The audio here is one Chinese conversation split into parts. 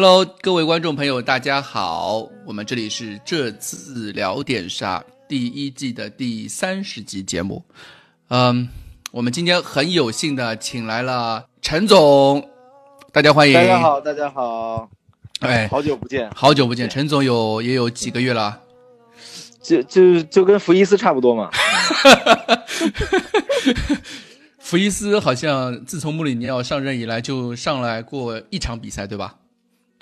？Hello，各位观众朋友，大家好，我们这里是这次聊点啥第一季的第三十集节目。嗯，我们今天很有幸的请来了陈总，大家欢迎。大家好，大家好。哎，好久不见，好久不见，陈总有也有几个月了。就就就跟福伊斯差不多嘛。福伊斯好像自从穆里尼奥上任以来，就上来过一场比赛，对吧？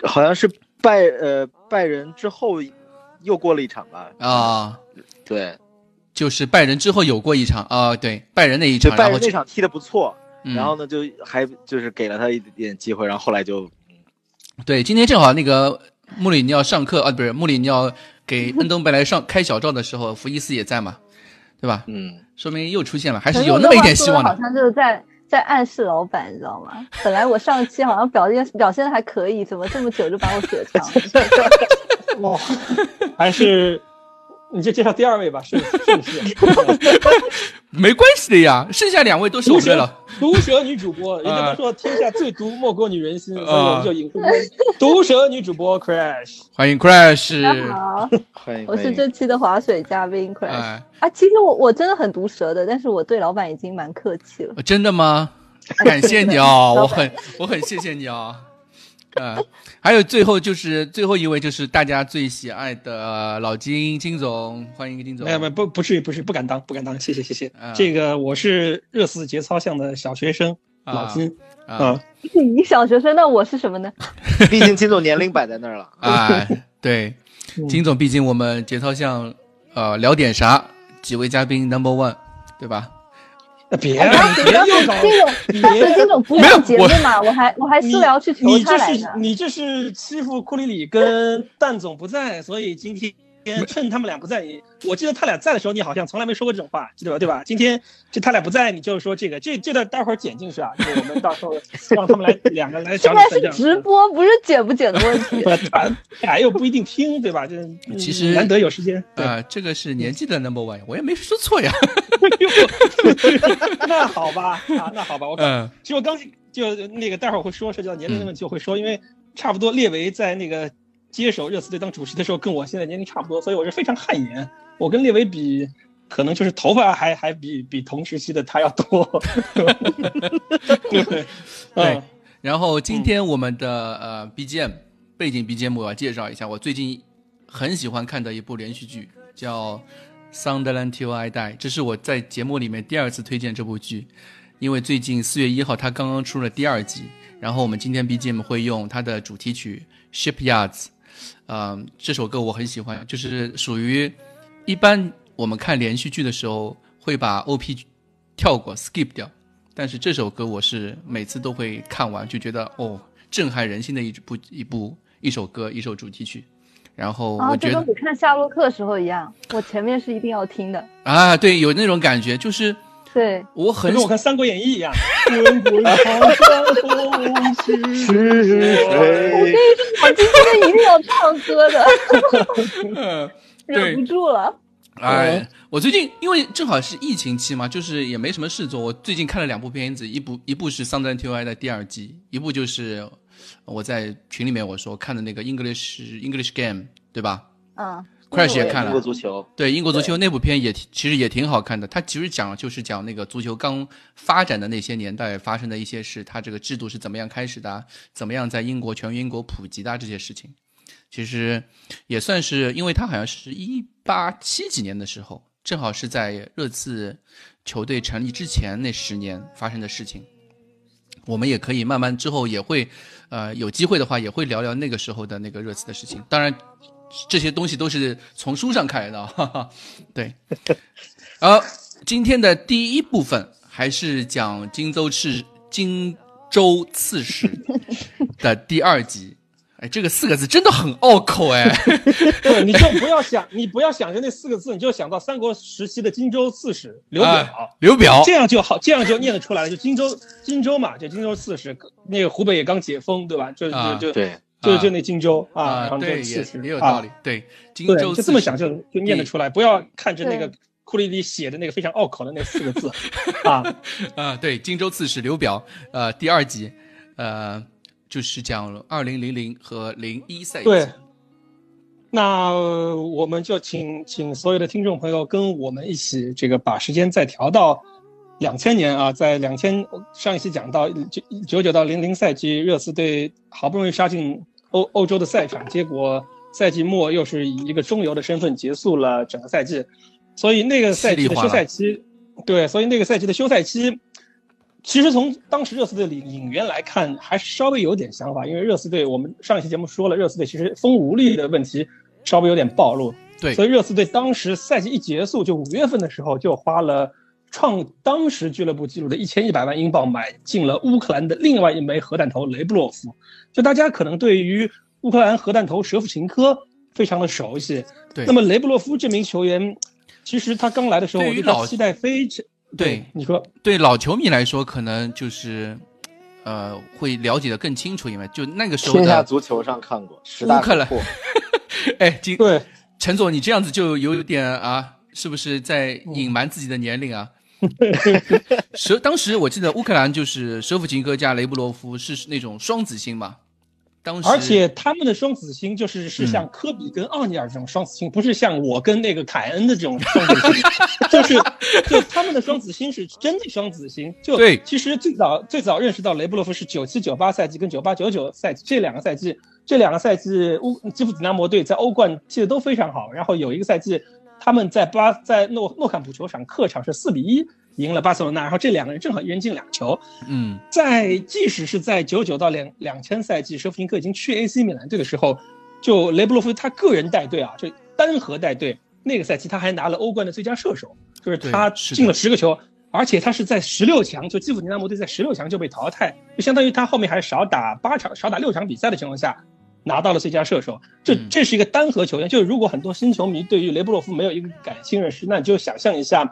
好像是拜呃拜仁之后又过了一场吧？啊，对，就是拜仁之后有过一场啊，对，拜仁那一场，拜仁那场踢的不错，然后呢就还就是给了他一点机会，然后后来就，对，今天正好那个穆里尼奥上课啊，不是穆里尼奥给恩东贝莱上开小灶的时候，福伊斯也在嘛。对吧？嗯，说明又出现了，还是有那么一点希望的。好像就是在在暗示老板，你知道吗？本来我上期好像表现表现的还可以，怎么这么久就把我雪藏？哇，还是。你就介绍第二位吧，是是不是？没关系的呀，剩下两位都是我们了。毒舌女主播，人家都说天下最毒莫过女人心，所以我们就引出毒舌女主播 Crash。欢迎 Crash，大家好，欢迎，我是这期的划水嘉宾 Crash。啊，其实我我真的很毒舌的，但是我对老板已经蛮客气了。真的吗？感谢你啊，我很我很谢谢你啊。呃，还有最后就是最后一位就是大家最喜爱的老金金总，欢迎金总。没有没有不不至于不是不敢当不敢当，谢谢谢谢。这个我是热刺节操项的小学生老金啊。你小学生，那我是什么呢？毕竟金总年龄摆在那儿了。哎，对，金总，毕竟我们节操项呃聊点啥？几位嘉宾 number one，对吧？别，别又搞这种，当时这种不用节目嘛，我还我还私聊去求他来着。你这是欺负库里里跟蛋总不在，所以今天。趁他们俩不在，我记得他俩在的时候，你好像从来没说过这种话，记得吧？对吧？今天就他俩不在，你就是说这个，这这段待会儿剪进去啊，我们到时候 让他们来两个来讲。现在是直播，不是剪不剪的问题。哎，又不一定听，对吧？就其实难得有时间啊，这个是年纪的 number one，我也没说错呀。那好吧，啊，那好吧，我嗯，其实我刚就那个待会儿会说涉及到年龄的问题，我会说，因为差不多列维在那个。接手热刺队当主席的时候，跟我现在年龄差不多，所以我是非常汗颜。我跟列维比，可能就是头发还还比比同时期的他要多。对，对。然后今天我们的呃 BGM 背景 BGM 我要介绍一下，我最近很喜欢看的一部连续剧叫《Sunderland Till I Die》，这是我在节目里面第二次推荐这部剧，因为最近四月一号它刚刚出了第二集，然后我们今天 BGM 会用它的主题曲《Shipyards》。嗯，这首歌我很喜欢，就是属于一般我们看连续剧的时候会把 OP 跳过 skip 掉，但是这首歌我是每次都会看完，就觉得哦，震撼人心的一部一部一首歌，一首主题曲。然后我觉得跟看夏洛克时候一样，我前面是一定要听的啊，对，有那种感觉，就是。对，我很跟我看《三国演义》一样。我今天一定要唱歌的，忍不住了。哎，我最近因为正好是疫情期嘛，就是也没什么事做。我最近看了两部片子，一部一部是《桑德兰 T.Y》的第二季，一部就是我在群里面我说看的那个《English English Game》，对吧？嗯。Crash 也看了，英国足球对英国足球那部片也其实也挺好看的。它其实讲就是讲那个足球刚发展的那些年代发生的一些事，它这个制度是怎么样开始的，怎么样在英国全英国普及的这些事情。其实也算是，因为它好像是一八七几年的时候，正好是在热刺球队成立之前那十年发生的事情。我们也可以慢慢之后也会，呃，有机会的话也会聊聊那个时候的那个热刺的事情。当然。这些东西都是从书上看来的，哈哈。对。好，今天的第一部分还是讲荆州刺荆州刺史 的第二集。哎，这个四个字真的很拗口哎。对 你就不要想，你不要想着那四个字，你就想到三国时期的荆州刺史刘表。刘表，这样就好，这样就念得出来了。就荆州，荆州嘛，就荆州刺史。那个湖北也刚解封，对吧？就就就对。就就那荆州啊，对，也也有道理，对，荆州就这么想就就念得出来，不要看着那个库里里写的那个非常拗口的那四个字 啊啊，对，荆州刺史刘表，呃，第二集，呃，就是讲二零零零和零一赛季。对，那我们就请请所有的听众朋友跟我们一起，这个把时间再调到两千年啊，在两千上一期讲到九九九到零零赛季，热刺队好不容易杀进欧欧洲的赛场，结果赛季末又是以一个中游的身份结束了整个赛季。所以那个赛季的休赛期，对，所以那个赛季的休赛期，其实从当时热刺队的引援来看，还是稍微有点想法。因为热刺队，我们上一期节目说了，热刺队其实锋无力的问题稍微有点暴露。对，所以热刺队当时赛季一结束，就五月份的时候，就花了创当时俱乐部纪录的一千一百万英镑，买进了乌克兰的另外一枚核弹头雷布洛夫。就大家可能对于乌克兰核弹头舍甫琴科非常的熟悉。对，那么雷布洛夫这名球员。其实他刚来的时候，我对他期待非常。对你说，对老球迷来说，可能就是，呃，会了解的更清楚，因为就那个时候天下足球上看过乌克兰。哎，对，陈总，你这样子就有点啊，是不是在隐瞒自己的年龄啊？蛇，当时我记得乌克兰就是舍甫琴科加雷布罗夫是那种双子星嘛。当时而且他们的双子星就是是像科比跟奥尼尔这种双子星，不是像我跟那个凯恩的这种双子星，就是就他们的双子星是真的双子星。就对，其实最早最早认识到雷布洛夫是九七九八赛季跟九八九九赛季这两个赛季，这两个赛季乌基辅迪纳摩队在欧冠踢的都非常好。然后有一个赛季他们在巴在诺诺坎普球场客场是四比一。赢了巴塞罗那，然后这两个人正好一人进两球。嗯，在即使是在九九到两两千赛季，舍甫琴科已经去 AC 米兰队的时候，就雷布洛夫他个人带队啊，就单核带队，那个赛季他还拿了欧冠的最佳射手，就是他进了十个球，而且他是在十六强，就基辅迪纳摩队在十六强就被淘汰，就相当于他后面还少打八场、少打六场比赛的情况下，拿到了最佳射手。这这是一个单核球员，就是如果很多新球迷对于雷布洛夫没有一个感性认识，那你就想象一下。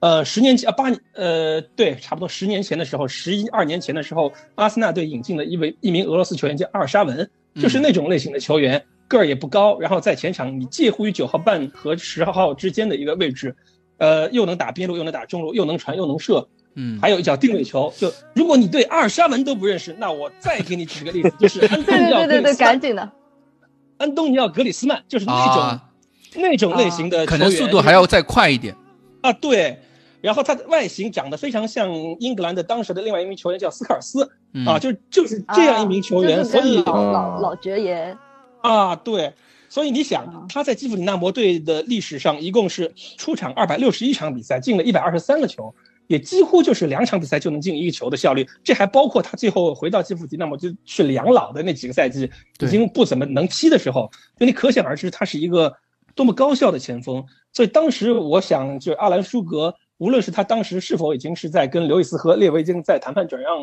呃，十年前啊，八年，呃，对，差不多十年前的时候，十一二年前的时候，阿森纳队引进了一位一名俄罗斯球员叫阿尔沙文，就是那种类型的球员，个儿也不高，然后在前场你介乎于九号半和十号之间的一个位置，呃，又能打边路，又能打中路，又能传又能射，嗯，还有一脚定位球。就如果你对阿尔沙文都不认识，那我再给你举个例子，就是安东尼奥 对对对，赶紧的，安东尼奥格里斯曼，就是那种那种类型的，可能速度还要再快一点。啊，对。然后他的外形长得非常像英格兰的当时的另外一名球员，叫斯科尔斯。啊，就就是这样一名球员，所以老老老爵爷。啊，对，所以你想他在基辅里纳摩队的历史上一共是出场二百六十一场比赛，进了一百二十三个球，也几乎就是两场比赛就能进一个球的效率，这还包括他最后回到基辅迪纳摩就去两老的那几个赛季，已经不怎么能踢的时候，就你可想而知他是一个多么高效的前锋。所以当时我想，就阿兰舒格。无论是他当时是否已经是在跟刘易斯和列维京在谈判转让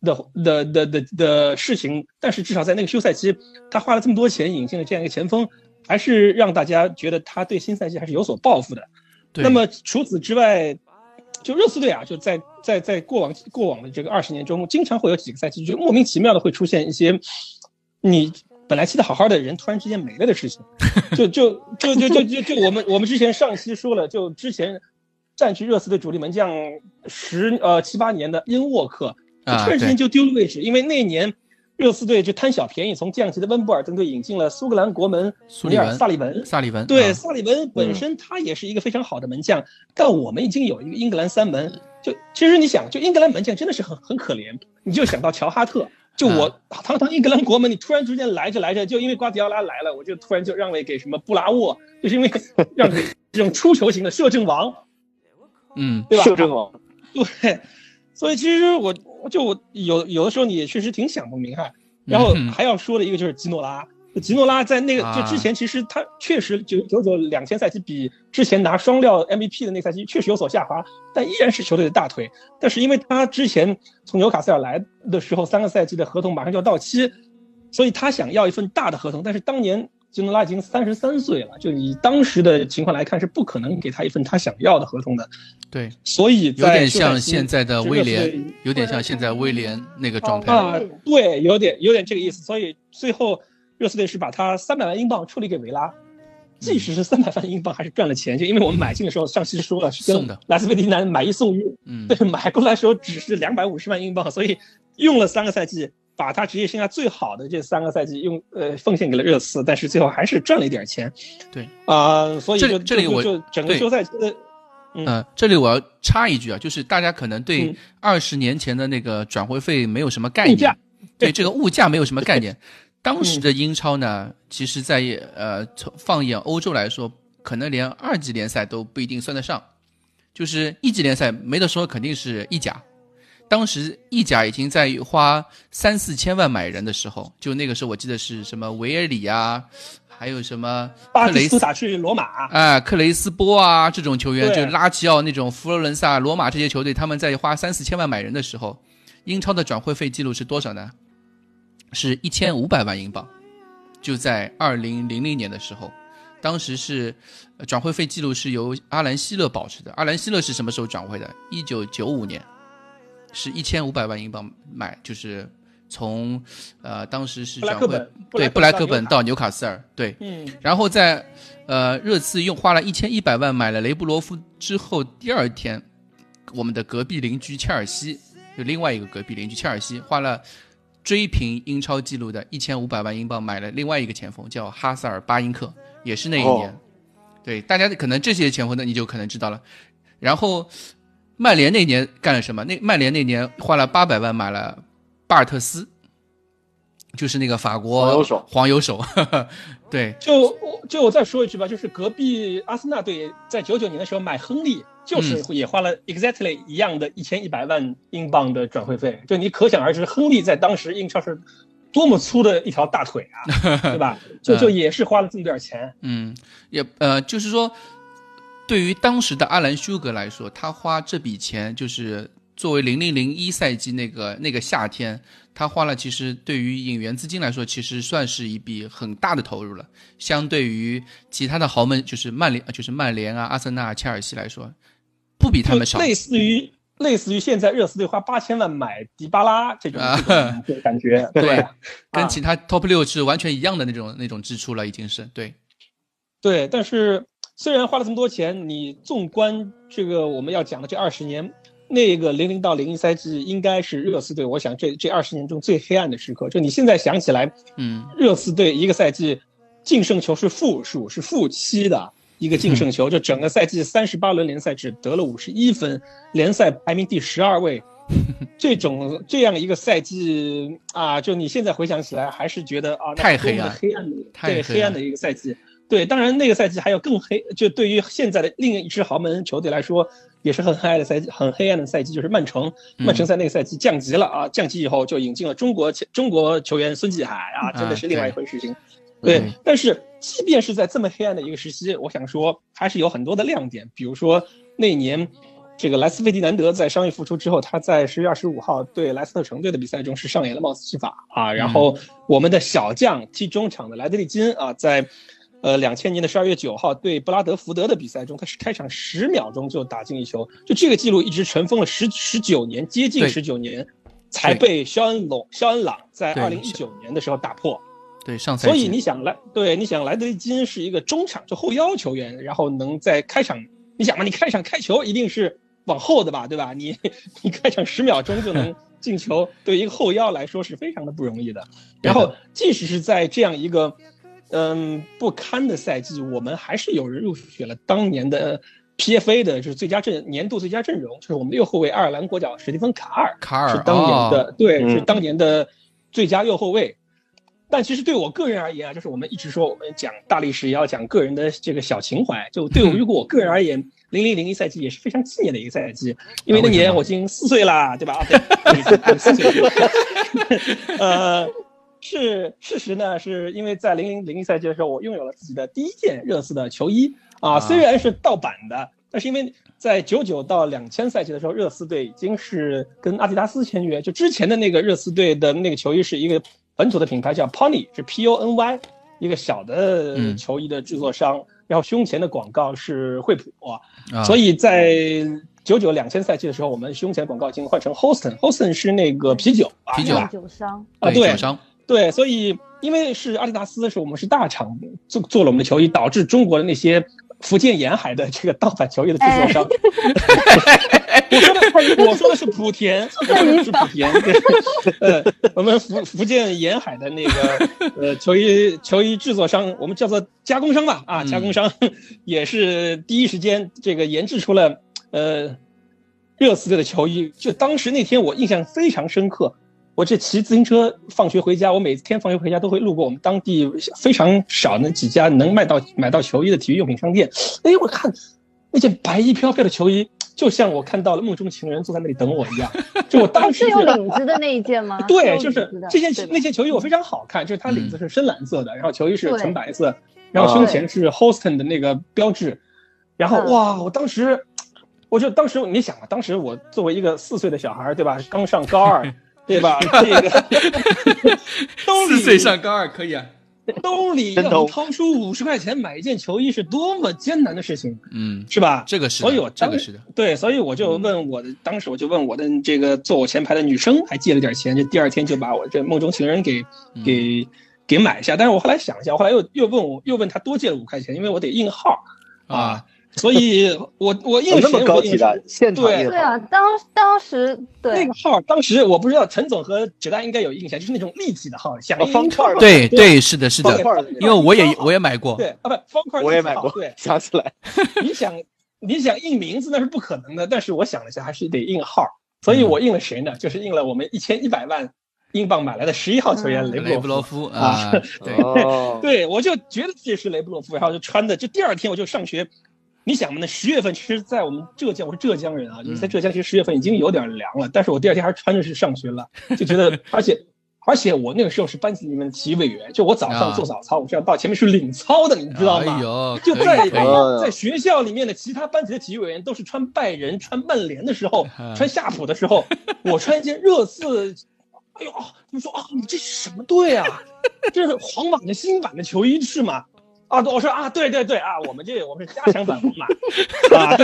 的的的的的事情，但是至少在那个休赛期，他花了这么多钱引进了这样一个前锋，还是让大家觉得他对新赛季还是有所抱负的。那么除此之外，就热刺队啊，就在在在过往过往的这个二十年中，经常会有几个赛季，就莫名其妙的会出现一些你本来踢得好好的人突然之间没了的事情。就就就就就就就我们我们之前上期说了，就之前。占据热刺队主力门将十呃七八年的因沃克，突然之间就丢了位置，因为那年热刺队就贪小便宜，从降级的温布尔登队引进了苏格兰国门苏尼尔萨利文。萨利文对萨利文本身他也是一个非常好的门将，但我们已经有一个英格兰三门，就其实你想，就英格兰门将真的是很很可怜，你就想到乔哈特，就我堂堂英格兰国门，你突然之间来着来着，就因为瓜迪奥拉来了，我就突然就让位给什么布拉沃，就是因为 让给这种出球型的摄政王。嗯，对吧？摄政王，对，所以其实我就我有有的时候你也确实挺想不明白。然后还要说的一个就是吉诺拉，吉诺拉在那个就之前其实他确实九九九两千赛季比之前拿双料 MVP 的那赛季确实有所下滑，但依然是球队的大腿。但是因为他之前从纽卡斯尔来的时候，三个赛季的合同马上就要到期，所以他想要一份大的合同，但是当年。吉诺拉已经三十三岁了，就以当时的情况来看，是不可能给他一份他想要的合同的。对，所以有点像现在的威廉，有点像现在威廉那个状态啊。对，有点有点这个意思。所以最后热刺队是把他三百万英镑处理给维拉，即使是三百万英镑，还是赚了钱。就因为我们买进的时候，上期说了是送的莱斯费迪南买一送一，嗯，对，买过来时候只是两百五十万英镑，所以用了三个赛季，把他职业生涯最好的这三个赛季用呃奉献给了热刺，但是最后还是赚了一点钱。对啊，所以就这里我就整个休赛期的。嗯，这里我要插一句啊，就是大家可能对二十年前的那个转会费没有什么概念，对这个物价没有什么概念。当时的英超呢，其实，在呃放眼欧洲来说，可能连二级联赛都不一定算得上，就是一级联赛没得说，肯定是意甲。当时意甲已经在花三四千万买人的时候，就那个时候我记得是什么维尔里啊。还有什么巴雷斯打去罗马啊，克雷斯波啊，这种球员就拉齐奥那种佛罗伦萨、罗马这些球队，他们在花三四千万买人的时候，英超的转会费记录是多少呢？是一千五百万英镑。就在二零零零年的时候，当时是转会费记录是由阿兰希勒保持的。阿兰希勒是什么时候转会的？一九九五年，是一千五百万英镑买，就是。从，呃，当时是转会对布莱克本到纽卡斯尔，对，嗯，然后在，呃，热刺用花了一千一百万买了雷布罗夫之后，第二天，我们的隔壁邻居切尔西，就另外一个隔壁邻居切尔西花了追平英超纪录的一千五百万英镑买了另外一个前锋，叫哈萨尔巴因克，也是那一年，对，大家可能这些前锋呢，你就可能知道了。然后，曼联那年干了什么？那曼联那年花了八百万买了。巴尔特斯，就是那个法国黄油手，黄油手，对。就就我再说一句吧，就是隔壁阿森纳队在九九年的时候买亨利，就是也花了 exactly 一样的一千一百万英镑的转会费。就你可想而知，亨利在当时英超是多么粗的一条大腿啊，对吧？就就也是花了这么点钱。嗯，也呃，就是说，对于当时的阿兰休格来说，他花这笔钱就是。作为零零零一赛季那个那个夏天，他花了，其实对于引援资金来说，其实算是一笔很大的投入了。相对于其他的豪门，就是曼联，就是曼联啊、阿森纳、切尔西来说，不比他们少。类似于类似于现在热刺队花八千万买迪巴拉这种 感觉，对，跟其他 top 六是完全一样的那种那种支出了，已经是对。对，但是虽然花了这么多钱，你纵观这个我们要讲的这二十年。那个零零到零一赛季应该是热刺队，我想这这二十年中最黑暗的时刻。就你现在想起来，嗯，热刺队一个赛季净胜球是负数，是负七的一个净胜球，就整个赛季三十八轮联赛只得了五十一分，联赛排名第十二位。这种这样一个赛季啊，就你现在回想起来，还是觉得啊，太黑暗，黑暗的，对黑暗的一个赛季。对，当然那个赛季还有更黑，就对于现在的另一支豪门球队来说。也是很黑暗的赛季，很黑暗的赛季，就是曼城。曼城在那个赛季降级了啊！降级以后就引进了中国中国球员孙继海啊，真的是另外一回事情。对，但是即便是在这么黑暗的一个时期，我想说还是有很多的亮点。比如说那年，这个莱斯费迪南德在伤愈复出之后，他在十月二十五号对莱斯特城队的比赛中是上演了帽子戏法啊。然后我们的小将踢中场的莱德利金啊，在。呃，两千年的十二月九号对布拉德福德的比赛中，他是开场十秒钟就打进一球，就这个记录一直尘封了十十九年，接近十九年，才被肖恩龙肖恩朗在二零一九年的时候打破。对，上赛季。所以你想来，对，你想莱德利金是一个中场就后腰球员，然后能在开场，你想嘛，你开场开球一定是往后的吧，对吧？你你开场十秒钟就能 进球，对一个后腰来说是非常的不容易的。然后即使是在这样一个。嗯，不堪的赛季，我们还是有人入选了当年的 PFA 的，就是最佳阵年度最佳阵容，就是我们的右后卫爱尔兰国脚史蒂芬卡尔，卡尔是当年的，对，是当年的最佳右后卫。但其实对我个人而言啊，就是我们一直说我们讲大历史也要讲个人的这个小情怀，就对我如果我个人而言，零零零一赛季也是非常纪念的一个赛季，因为那年我已经四岁啦，对吧？四岁，呃。是事实呢，是因为在零零零一赛季的时候，我拥有了自己的第一件热刺的球衣。啊，虽然是盗版的，但是因为在九九到两千赛季的时候，热刺队已经是跟阿迪达斯签约，就之前的那个热刺队的那个球衣是一个本土的品牌叫 Pony，是 P O N Y，一个小的球衣的制作商，然后胸前的广告是惠普，所以在九九两千赛季的时候，我们胸前广告已经换成 Houston，Houston 是那个啤酒，啤酒。酒商。啊，对。商。对，所以因为是阿迪达斯是我们是大厂做做了我们的球衣，导致中国的那些福建沿海的这个盗版球衣的制作商，我说的我说的是莆田，我说的是莆田，呃，我们福福建沿海的那个呃球衣球衣制作商，我们叫做加工商吧，啊，加工商也是第一时间这个研制出了呃热刺队的球衣，就当时那天我印象非常深刻。我这骑自行车放学回家，我每天放学回家都会路过我们当地非常少那几家能卖到买到球衣的体育用品商店。哎，我看那件白衣飘飘的球衣，就像我看到了梦中情人坐在那里等我一样。就我当时是有领子的那一件吗？对，就是这件那件球衣我非常好看，就是它领子是深蓝色的，然后球衣是纯白色，然后胸前是 Houston 的那个标志。然后哇，我当时我就当时你想啊，当时我作为一个四岁的小孩，对吧？刚上高二。对吧？这个 四岁上高二可以啊。兜里要掏出五十块钱买一件球衣是多么艰难的事情，嗯，是吧？这个是，所以我这个是的。对，所以我就问我的，当时我就问我的这个坐我前排的女生，还借了点钱，就第二天就把我这梦中情人给给给买下。但是我后来想一下，我后来又又问我又问他多借了五块钱，因为我得印号啊。所以，我我印那么高级的现场对对啊，当当时对。那个号，当时我不知道陈总和纸大应该有印象，就是那种立体的号，像方块对对是的是的，因为我也我也买过，对啊不方块我也买过，对想起来 你想你想印名字那是不可能的，但是我想了一下，还是得印号，所以我印了谁呢？就是印了我们一千一百万英镑买来的十一号球员雷布洛夫啊，对。对，我就觉得自己是雷布洛夫，然后就穿的，就第二天我就上学。你想嘛？那十月份，其实，在我们浙江，我是浙江人啊，就是在浙江，其实十月份已经有点凉了。但是我第二天还是穿着去上学了，就觉得，而且，而且我那个时候是班级里面的体育委员，就我早上做早操，我是要到前面去领操的，你知道吗？就在在学校里面的其他班级的体育委员都是穿拜仁、穿曼联的时候，穿夏普的时候，我穿一件热刺，哎呦，他们说啊，你这是什么队啊？这是皇马的新版的球衣是吗？啊，我说啊，对对对啊，我们这我们是加强版皇马啊。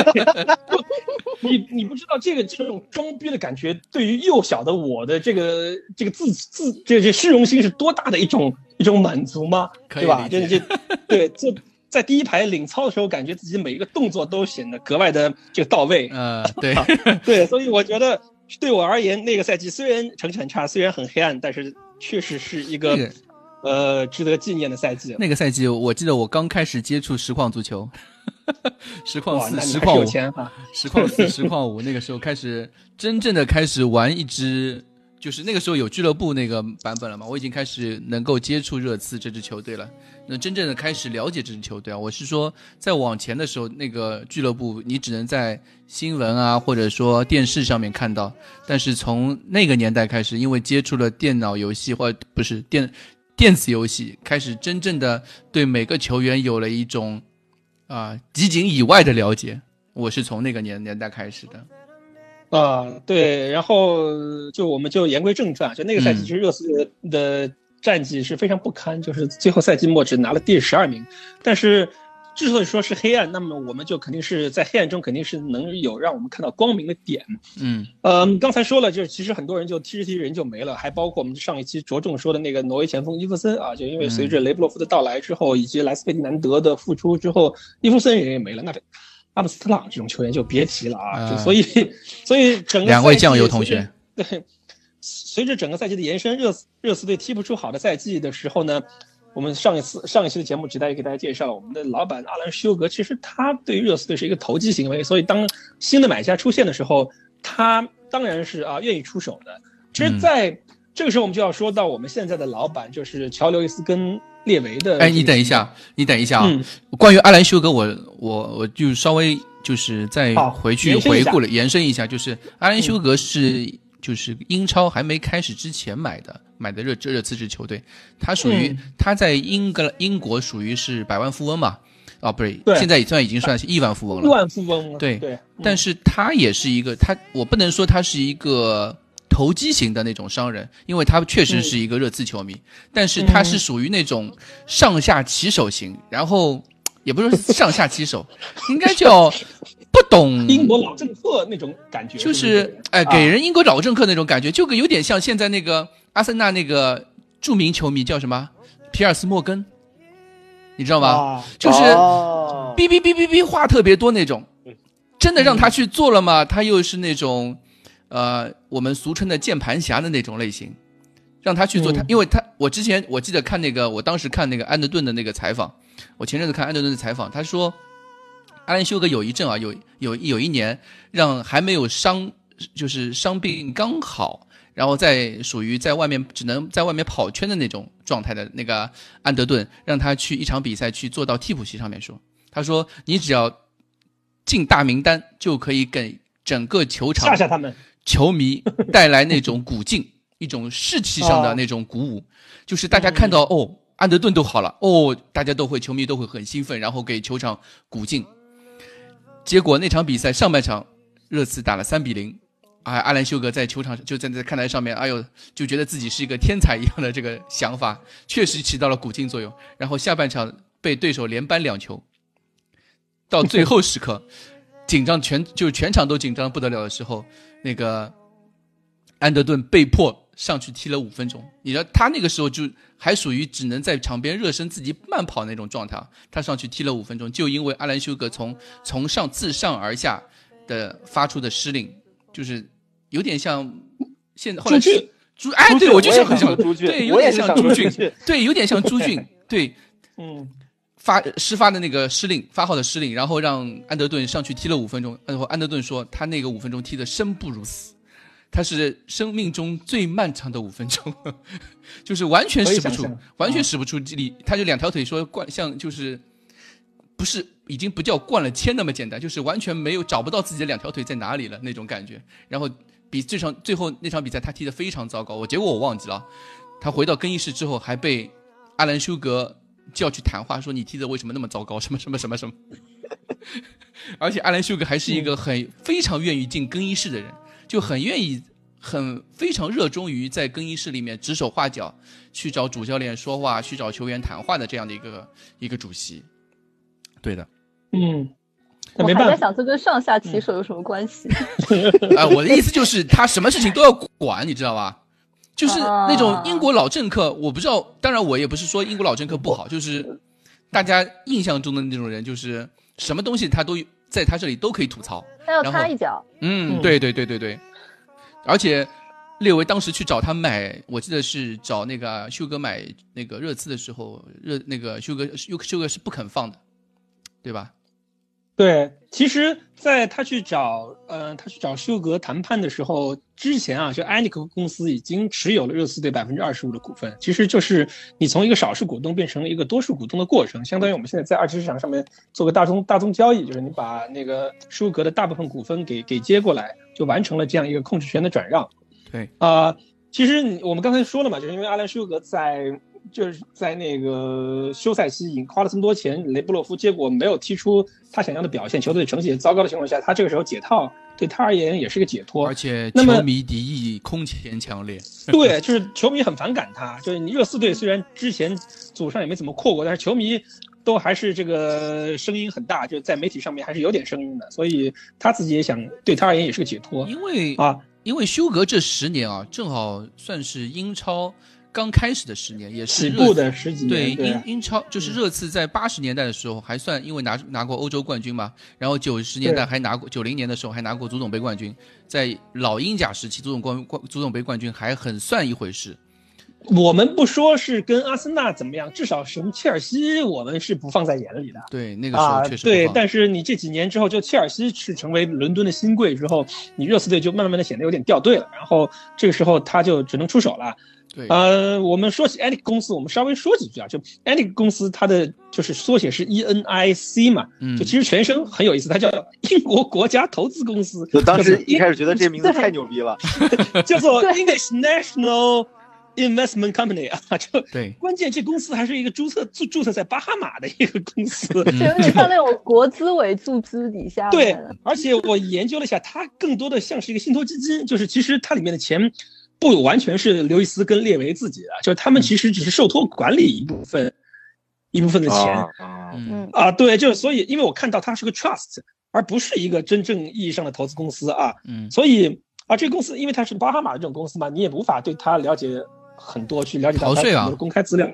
你你不知道这个这种装逼的感觉，对于幼小的我的这个这个自自这这虚荣心是多大的一种一种满足吗？对吧？这这对这在第一排领操的时候，感觉自己每一个动作都显得格外的这个到位。嗯，对对，所以我觉得对我而言，那个赛季虽然成绩很差，虽然很黑暗，但是确实是一个。呃，值得纪念的赛季。那个赛季，我记得我刚开始接触实况足球，实况四、实况五、实况四、实况五。那个时候开始真正的开始玩一支，就是那个时候有俱乐部那个版本了嘛。我已经开始能够接触热刺这支球队了，那真正的开始了解这支球队啊。我是说，在往前的时候，那个俱乐部你只能在新闻啊，或者说电视上面看到。但是从那个年代开始，因为接触了电脑游戏或不是电。电子游戏开始真正的对每个球员有了一种啊集锦以外的了解，我是从那个年年代开始的，啊对，然后就我们就言归正传，就那个赛季其实热刺的战绩是非常不堪，就是最后赛季末只拿了第十二名，但是。之所以说是黑暗，那么我们就肯定是在黑暗中肯定是能有让我们看到光明的点。嗯，呃，刚才说了，就是其实很多人就踢着踢着人就没了，还包括我们上一期着重说的那个挪威前锋伊夫森啊，就因为随着雷布洛夫的到来之后，以及莱斯佩蒂南德的复出之后，伊夫森人也没了。那阿姆斯特朗这种球员就别提了啊。就所以，所以整个两位酱油同学，对，随着整个赛季的延伸，热热刺队踢不出好的赛季的时候呢。我们上一次上一期的节目，直代也给大家介绍了我们的老板阿兰休格。其实他对热刺队是一个投机行为，所以当新的买家出现的时候，他当然是啊愿意出手的。其实在这个时候，我们就要说到我们现在的老板，就是乔刘易斯跟列维的。哎，你等一下，你等一下啊！关于阿兰休格，我我我就稍微就是再回去回顾了，延伸一下，就是阿兰休格是。就是英超还没开始之前买的，买的热热刺支球队，他属于他在英格英国属于是百万富翁嘛？哦，不是，现在也算已经算是亿万富翁了。亿万富翁了。对对，但是他也是一个，他我不能说他是一个投机型的那种商人，因为他确实是一个热刺球迷，但是他是属于那种上下棋手型，然后也不是上下棋手，应该叫。不懂英国老政客那种感觉，就是哎，给人英国老政客那种感觉，就跟有点像现在那个阿森纳那个著名球迷叫什么？皮尔斯莫根，你知道吗？啊。就是哦。哔哔哔哔哔话特别多那种，真的让他去做了吗？他又是那种，呃，我们俗称的键盘侠的那种类型，让他去做他，嗯因为他我之前我记得看那个，我当时看那个安德顿的那个采访，我前阵子看安德顿的采访，他说，阿兰休格有一阵啊，有有有一年让还没有伤，就是伤病刚好。然后在属于在外面只能在外面跑圈的那种状态的那个安德顿，让他去一场比赛去坐到替补席上面说，他说你只要进大名单，就可以给整个球场吓吓他们。球迷带来那种鼓劲，一种士气上的那种鼓舞，就是大家看到、哦，安德顿都好了，哦，大家都会球迷都会很兴奋，然后给球场鼓劲。结果那场比赛上半场，热刺打了三比零，啊，阿兰修格在球场就站在看台上面，哎呦，就觉得自己是一个天才一样的这个想法，确实起到了鼓劲作用。然后下半场被对手连扳两球，到最后时刻，紧张全就是全场都紧张不得了的时候，那个安德顿被迫上去踢了五分钟。你知道他那个时候就还属于只能在场边热身，自己慢跑那种状态。他上去踢了五分钟，就因为阿兰修格从从上自上而下的发出的施令，就是有点像现在后来朱朱哎，对我就俊我也想想很像说朱俊对，有我也想点像朱俊对，有点像朱俊，对。嗯，发施发的那个施令，发号的施令，然后让安德顿上去踢了五分钟。然后安德顿说，他那个五分钟踢的生不如死，他是生命中最漫长的五分钟，就是完全使不出完全使不出力。他就两条腿说灌，像就是不是已经不叫灌了铅那么简单，就是完全没有找不到自己的两条腿在哪里了那种感觉。然后比这场最后那场比赛他踢得非常糟糕，我结果我忘记了。他回到更衣室之后还被阿兰休格叫去谈话，说你踢的为什么那么糟糕？什么什么什么什么。而且阿兰休格还是一个很非常愿意进更衣室的人，就很愿意、很非常热衷于在更衣室里面指手画脚，去找主教练说话，去找球员谈话的这样的一个一个主席。对的，嗯，那我没办法，还在想这跟上下其手有什么关系？啊、我的意思就是他什么事情都要管，你知道吧？就是那种英国老政客，我不知道，当然我也不是说英国老政客不好，就是大家印象中的那种人，就是什么东西他都在他这里都可以吐槽。他要插一脚，嗯，嗯对对对对对，而且列维当时去找他买，我记得是找那个休哥买那个热刺的时候，热那个休哥休休哥是不肯放的，对吧？对，其实，在他去找呃，他去找休格谈判的时候，之前啊，就埃尼克公司已经持有了热刺队百分之二十五的股份，其实就是你从一个少数股东变成了一个多数股东的过程，相当于我们现在在二级市场上面做个大宗大宗交易，就是你把那个舒格的大部分股份给给接过来，就完成了这样一个控制权的转让。对。啊、其实我们刚才说了嘛，就是因为阿兰舒格在就是在那个休赛期已经花了这么多钱，雷布洛夫结果没有踢出他想要的表现，球队成绩也糟糕的情况下，他这个时候解套对他而言也是个解脱而。且球迷敌意空前强烈。对，就是球迷很反感他。就是你热刺队虽然之前祖上也没怎么扩过，但是球迷都还是这个声音很大，就在媒体上面还是有点声音的。所以他自己也想，对他而言也是个解脱因为啊。因为休格这十年啊，正好算是英超刚开始的十年，也是热起步的十几对年，对英英超就是热刺在八十年代的时候还算，因为拿拿过欧洲冠军嘛，然后九十年代还拿过，九零年的时候还拿过足总杯冠军，在老英甲时期，足总冠冠足总杯冠军还很算一回事。我们不说是跟阿森纳怎么样，至少什么切尔西，我们是不放在眼里的。对，那个时候啊，确实不对，但是你这几年之后，就切尔西是成为伦敦的新贵之后，你热刺队就慢慢的显得有点掉队了，然后这个时候他就只能出手了。对，呃，我们说起 Anic 公司，我们稍微说几句啊，就 Anic 公司它的就是缩写是 E N I C 嘛，嗯。就其实全称很有意思，它叫英国国家投资公司，就当时一开始始觉得这名字太牛逼了，叫做 English National Investment Company 啊，就对，关键这公司还是一个注册注注册在巴哈马的一个公司，嗯。就有点像那种国资委注资底下对，而且我研究了一下，它更多的像是一个信托基金，就是其实它里面的钱不完全是刘易斯跟列维自己的，就是他们其实只是受托管理一部分一部分的钱啊啊。嗯。嗯，啊，对，就是所以因为我看到它是个 trust，而不是一个真正意义上的投资公司啊，嗯，所以啊，这个公司因为它是巴哈马的这种公司嘛，你也无法对它了解很多，去了解到它的公开资料。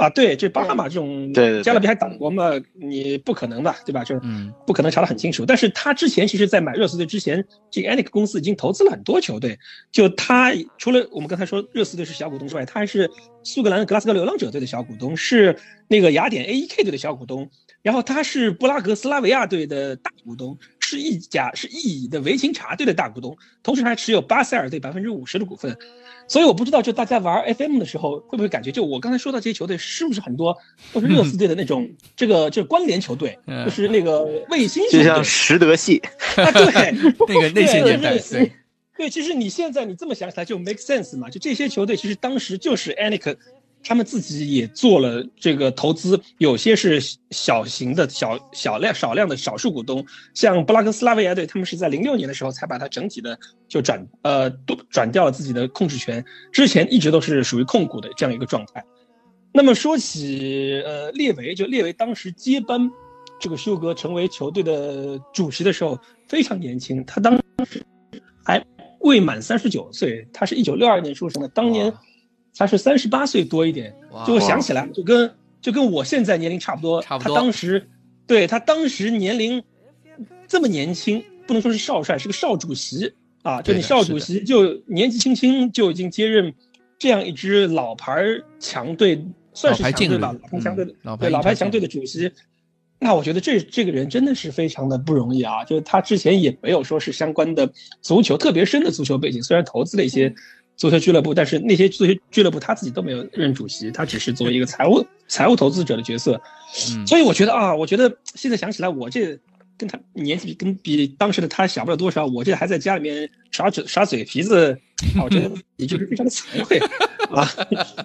啊，对，这巴哈马这种加勒比海岛国嘛，你不可能吧，对吧？就是不可能查得很清楚。但是他之前其实，在买热刺队之前，这个 a n i c 公司已经投资了很多球队。就他除了我们刚才说热刺队是小股东之外，他还是苏格兰格拉斯哥流浪者队的小股东，是那个雅典 AEK 队的小股东。然后他是布拉格斯拉维亚队的大股东，是一家是意乙的维琴察队的大股东，同时还持有巴塞尔队百分之五十的股份。所以我不知道，就大家玩 FM 的时候，会不会感觉，就我刚才说到这些球队，是不是很多都是热刺队的那种，这个就是关联球队，就是那个卫星球队，就像实德系啊，对，那个那些年代，对，对，其实你现在你这么想起来就 make sense 嘛，就这些球队其实当时就是 Anik。他们自己也做了这个投资，有些是小型的、小小量、少量的少数股东，像布拉格斯拉维亚队，他们是在零六年的时候才把它整体的就转呃都转掉了自己的控制权，之前一直都是属于控股的这样一个状态。那么说起呃列维，就列维当时接班这个休格成为球队的主席的时候非常年轻，他当时还未满三十九岁，他是一九六二年出生的，当年。他是三十八岁多一点，就我想起来，就跟就跟我现在年龄差不多。差不多。他当时，对他当时年龄这么年轻，不能说是少帅，是个少主席啊。就你少主席就年纪轻轻就已经接任这样一支老牌强队，算是强队吧，老牌强队的对老牌强队的主席。那我觉得这这个人真的是非常的不容易啊！就是他之前也没有说是相关的足球特别深的足球背景，虽然投资了一些。足球俱乐部，但是那些足球俱乐部他自己都没有任主席，他只是作为一个财务财务投资者的角色。所以我觉得啊，我觉得现在想起来，我这跟他年纪比跟比当时的他小不了多少，我这还在家里面耍嘴耍嘴皮子，我觉得也就是非常的惭愧啊。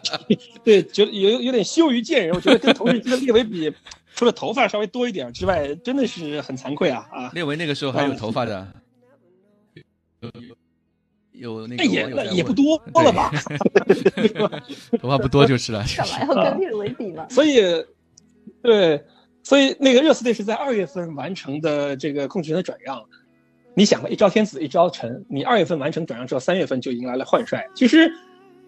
对，觉得有有点羞于见人。我觉得跟同时期的列维比，除了头发稍微多一点之外，真的是很惭愧啊啊！列维那个时候还有头发的。有那个也也不多了吧？头发不多就是了。干嘛要跟列维比嘛？所以，对，所以那个热刺队是在二月份完成的这个控制权的转让。你想吧，一朝天子一朝臣，你二月份完成转让之后，三月份就迎来了换帅。其实，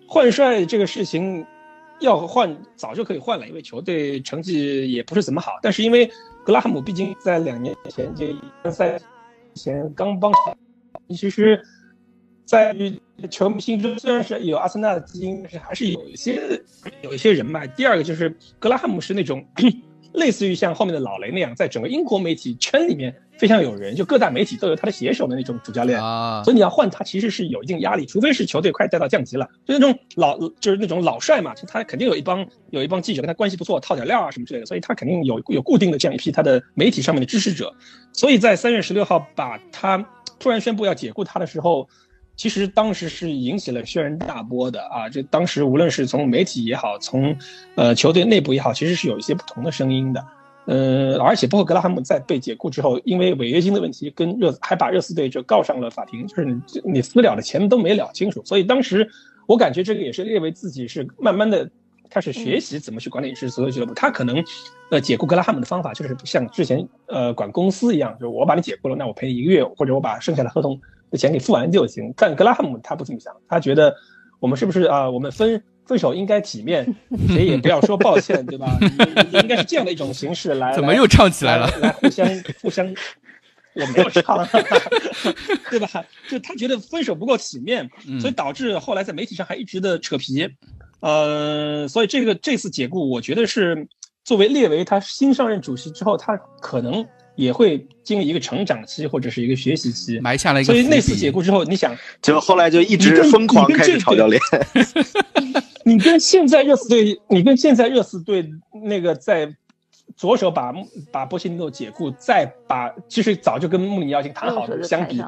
换帅这个事情要换早就可以换了，因为球队成绩也不是怎么好。但是因为格拉汉姆毕竟在两年前就一赛前刚帮，其实。在于球迷心中，虽然是有阿森纳的基因，但是还是有一些有一些人脉。第二个就是格拉汉姆是那种 类似于像后面的老雷那样，在整个英国媒体圈里面非常有人，就各大媒体都有他的写手的那种主教练啊。所以你要换他，其实是有一定压力，除非是球队快带到降级了，就那种老就是那种老帅嘛，就他肯定有一帮有一帮记者跟他关系不错，套点料啊什么之类的，所以他肯定有有固定的这样一批他的媒体上面的支持者。所以在三月十六号把他突然宣布要解雇他的时候。其实当时是引起了轩然大波的啊！这当时无论是从媒体也好，从呃球队内部也好，其实是有一些不同的声音的。呃，而且包括格拉汉姆在被解雇之后，因为违约金的问题，跟热还把热刺队就告上了法庭，就是你你私了的钱都没了清楚。所以当时我感觉这个也是列为自己是慢慢的开始学习怎么去管理一支足球俱乐部。他可能呃解雇格拉汉姆的方法就是像之前呃管公司一样，就是我把你解雇了，那我赔你一个月，或者我把剩下的合同。这钱给付完就行。但格拉汉姆他不这么想，他觉得我们是不是啊？我们分分手应该体面，谁也不要说抱歉，对吧？应该是这样的一种形式来。怎么又唱起来了？来互相互相，我没有唱，对吧？就他觉得分手不够体面，所以导致后来在媒体上还一直的扯皮。呃，所以这个这次解雇，我觉得是作为列维他新上任主席之后，他可能。也会经历一个成长期或者是一个学习期，埋下了一个。所以那次解雇之后，你想，就后来就一直疯狂开始炒教练。你跟现在热刺队，你跟现在热刺队那个在。左手把把波切蒂诺解雇，再把其实早就跟穆里尼奥已经谈好的相比，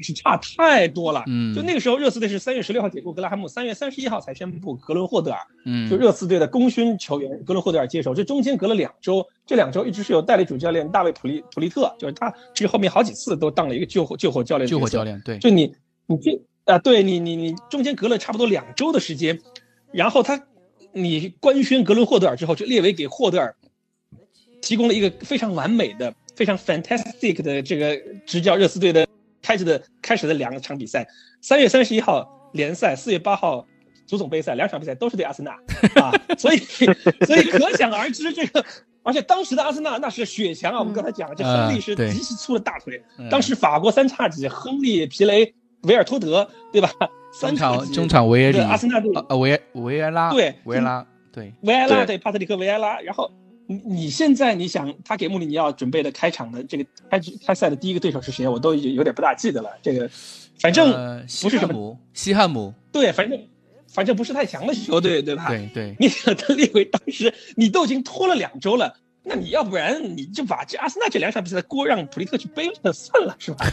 是差太多了。嗯，就那个时候热刺队是三月十六号解雇格拉汉姆，三月三十一号才宣布格伦霍德尔，嗯，就热刺队的功勋球员格伦霍德尔接手，这中间隔了两周，这两周一直是由代理主教练大卫普利普利特，就是他其实后面好几次都当了一个救火救火教练。救火教练，对，就你你这啊，对你你你中间隔了差不多两周的时间，然后他你官宣格伦霍德尔之后，就列为给霍德尔。提供了一个非常完美的、非常 fantastic 的这个执教热刺队的开始的开始的两场比赛。三月三十一号联赛，四月八号足总杯赛两场比赛都是对阿森纳 啊，所以所以可想而知这个，而且当时的阿森纳那是血强啊，我们刚才讲了这亨利是极其粗的大腿，当时法国三叉戟亨利、皮雷、维尔托德，对吧？三场中场维埃利，阿森纳队呃维维埃拉，对维埃拉，对维埃拉对帕特里克维埃拉，然后。你你现在你想他给穆里尼奥准备的开场的这个开开赛的第一个对手是谁？我都有点不大记得了。这个反正不是什么西汉姆，对，反正反正不是太强的球队，对吧？对对。你想他列为当时你都已经拖了两周了。那你要不然你就把这阿森纳这两场比赛的锅让普利特去背了算了，是吧？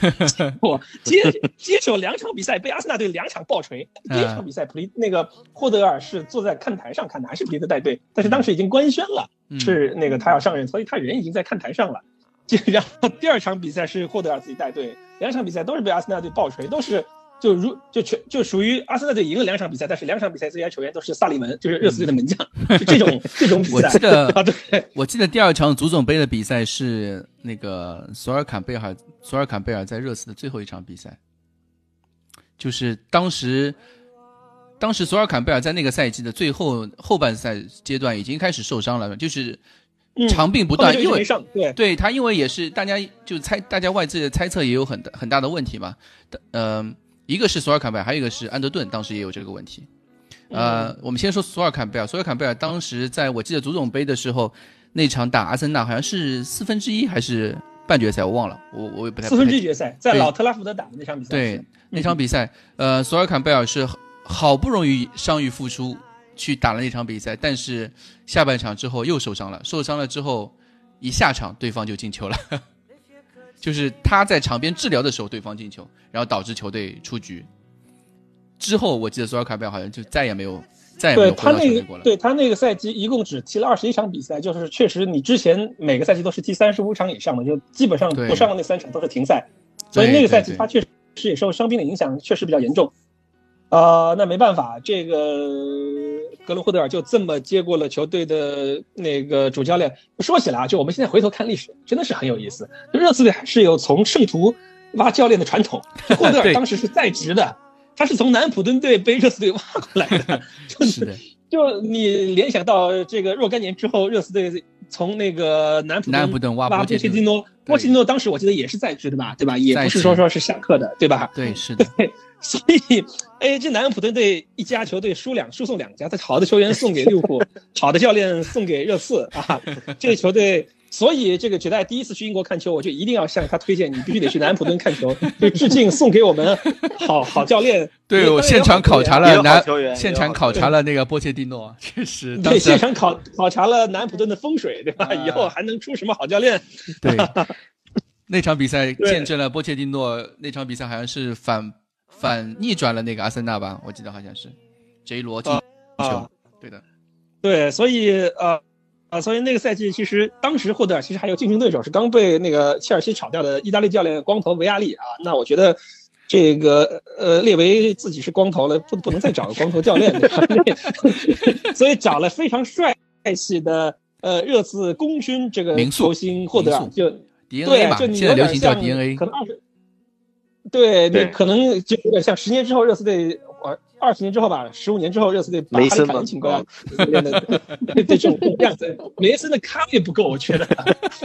我 接接手两场比赛被阿森纳队两场爆锤，第一场比赛普利那个霍德尔是坐在看台上看的，还是普利特带队，但是当时已经官宣了是那个他要上任，所以他人已经在看台上了。然后第二场比赛是霍德尔自己带队，两场比赛都是被阿森纳队爆锤，都是。就如就全就属于阿森纳队赢了两场比赛，但是两场比赛最佳球员都是萨利文，就是热刺队的门将，就这种 这种比赛。我记得啊，对，我记得第二场足总杯的比赛是那个索尔坎贝尔，索尔坎贝尔在热刺的最后一场比赛，就是当时当时索尔坎贝尔在那个赛季的最后后半赛阶段已经开始受伤了，就是长病不断，因为对对他因为也是大家就猜大家外界的猜测也有很大很大的问题嘛，嗯。一个是索尔坎贝尔，还有一个是安德顿，当时也有这个问题。呃，我们先说索尔坎贝尔。索尔坎贝尔当时在我记得足总杯的时候，那场打阿森纳好像是四分之一还是半决赛，我忘了，我我也不太。四分之一决赛，在老特拉福德打的那场比赛。对，那场比赛，呃，索尔坎贝尔是好不容易伤愈复出去打了那场比赛，但是下半场之后又受伤了，受伤了之后一下场对方就进球了。就是他在场边治疗的时候，对方进球，然后导致球队出局。之后我记得索尔卡贝尔好像就再也没有，再也没有回到球队过了。对他那个赛季一共只踢了二十一场比赛，就是确实你之前每个赛季都是踢三十五场以上的，就基本上不上的那三场都是停赛。所以那个赛季他确实也受伤病的影响，确实比较严重。啊，那没办法，这个格伦霍德尔就这么接过了球队的那个主教练。说起来啊，就我们现在回头看历史，真的是很有意思。就热刺队还是有从圣徒挖教练的传统。霍德尔当时是在职的，他是从南普敦队被热刺队挖过来的。就是的，就你联想到这个若干年之后，热刺队从那个南安普顿挖波切蒂诺，波切蒂诺当时我记得也是在职的吧，对吧？也不是说说是下课的，对吧？对，是的。所以，哎，这南安普顿队一家球队输两输送两家，他好的球员送给利物浦，好的教练送给热刺啊，这个球队。所以这个绝代第一次去英国看球，我就一定要向他推荐，你必须得去南安普顿看球，就致敬送给我们好好教练。对我现场考察了南，现场考察了那个波切蒂诺，确实。对，现场考考察了南安普顿的风水，对吧？以后还能出什么好教练？对，那场比赛见证了波切蒂诺，那场比赛好像是反。反逆转了那个阿森纳吧，我记得好像是，J 罗进球，对的，对，所以呃呃，所以那个赛季其实当时霍德尔其实还有竞争对手是刚被那个切尔西炒掉的意大利教练光头维亚利啊，那我觉得这个呃列维自己是光头了，不不能再找个光头教练，所以找了非常帅气的呃热刺功勋这个球星霍德尔，就 DNA 就你现在流行叫 DNA，可能二十。对你可能就有点像十年之后热刺队，呃，二十年之后吧，十五年之后热刺队把哈里凯恩请过来，对这种样子，梅森的咖位不够，我觉得。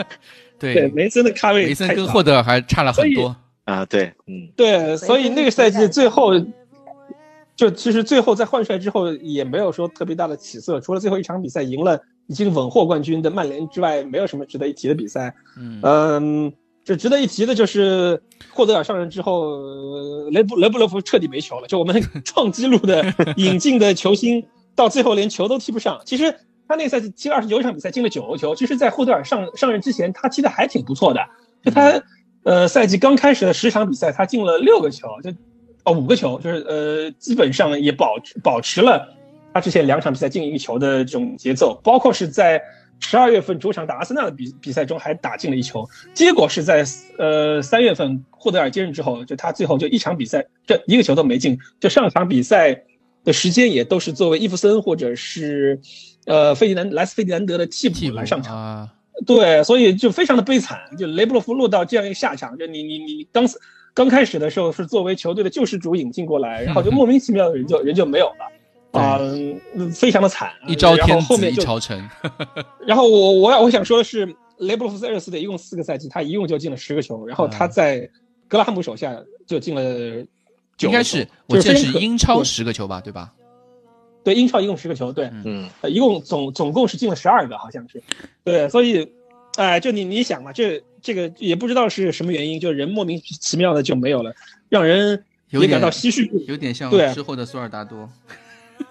对梅森的咖位，梅森跟霍德尔还差了很多啊。对，嗯，对，所以那个赛季最后，就其实最后在换帅之后也没有说特别大的起色，除了最后一场比赛赢了已经稳获冠军的曼联之外，没有什么值得一提的比赛。嗯。这值得一提的就是霍德尔上任之后，雷布雷布罗夫彻底没球了。就我们 创纪录的 引进的球星，到最后连球都踢不上。其实他那个赛季踢了二十九场比赛，进了九个球。其实，在霍德尔上上任之前，他踢的还挺不错的。就他，呃，赛季刚开始的十场比赛，他进了六个球，就哦五个球，就是呃，基本上也保保持了他之前两场比赛进一个球的这种节奏，包括是在。十二月份主场打阿森纳的比比赛中还打进了一球，结果是在呃三月份霍德尔接任之后，就他最后就一场比赛这一个球都没进，就上场比赛的时间也都是作为伊弗森或者是呃费迪南莱斯费迪南德的替补来上场，对，所以就非常的悲惨，就雷布洛夫落到这样一个下场，就你你你刚刚开始的时候是作为球队的救世主引进过来，然后就莫名其妙的人就人就没有了。啊，非常的惨，一朝天子一朝臣。然后我我我想说的是，雷布洛夫在热刺队一共四个赛季，他一共就进了十个球，然后他在格拉汉姆手下就进了九，应该是我记得是英超十个球吧，对吧？对，英超一共十个球，对，嗯，一共总总共是进了十二个，好像是，对，所以，哎，就你你想嘛，这这个也不知道是什么原因，就人莫名其妙的就没有了，让人也感到唏嘘，有点像之后的苏尔达多。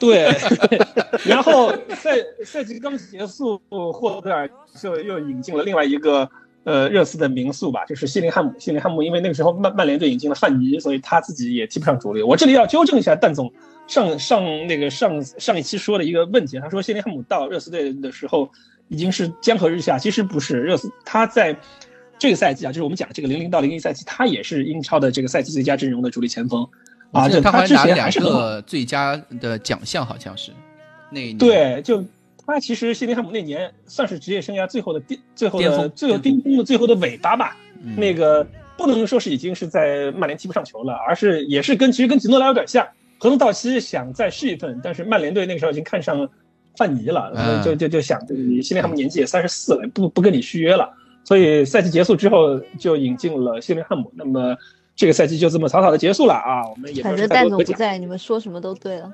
对，然后赛赛季刚结束，霍德尔就又引进了另外一个呃热刺的名宿吧，就是希林汉姆。希林汉姆因为那个时候曼曼联队引进了范尼，所以他自己也踢不上主力。我这里要纠正一下蛋总上上那个上上一期说的一个问题，他说希林汉姆到热刺队的时候已经是江河日下，其实不是，热刺他在这个赛季啊，就是我们讲这个零零到零一赛季，他也是英超的这个赛季最佳阵容的主力前锋。啊，就他还拿了两个最佳的奖项，好像是那一年。对，就他其实谢林汉姆那年算是职业生涯最后的巅，最后的最后巅峰的最后的尾巴吧。那个不能说是已经是在曼联踢不上球了，而是也是跟其实跟吉诺拉有点像，合同到期想再试一份，但是曼联队那个时候已经看上范尼了，就就就想谢林汉姆年纪也三十四了，不不跟你续约了，所以赛季结束之后就引进了谢林汉姆。那么。这个赛季就这么草草的结束了啊！我们也反正蛋总不在，你们说什么都对了。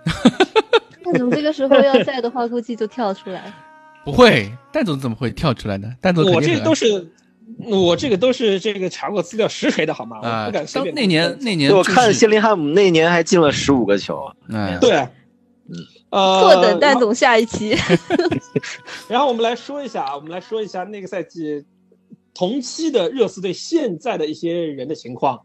蛋总这个时候要在的话，估计就跳出来。不会，蛋总怎么会跳出来呢？蛋总我这都是，我这个都是这个查过资料实锤的好吗？我不敢随便。那年那年我看谢林汉姆那年还进了十五个球。嗯，对，嗯，呃，坐等蛋总下一期。然后我们来说一下啊，我们来说一下那个赛季同期的热刺队现在的一些人的情况。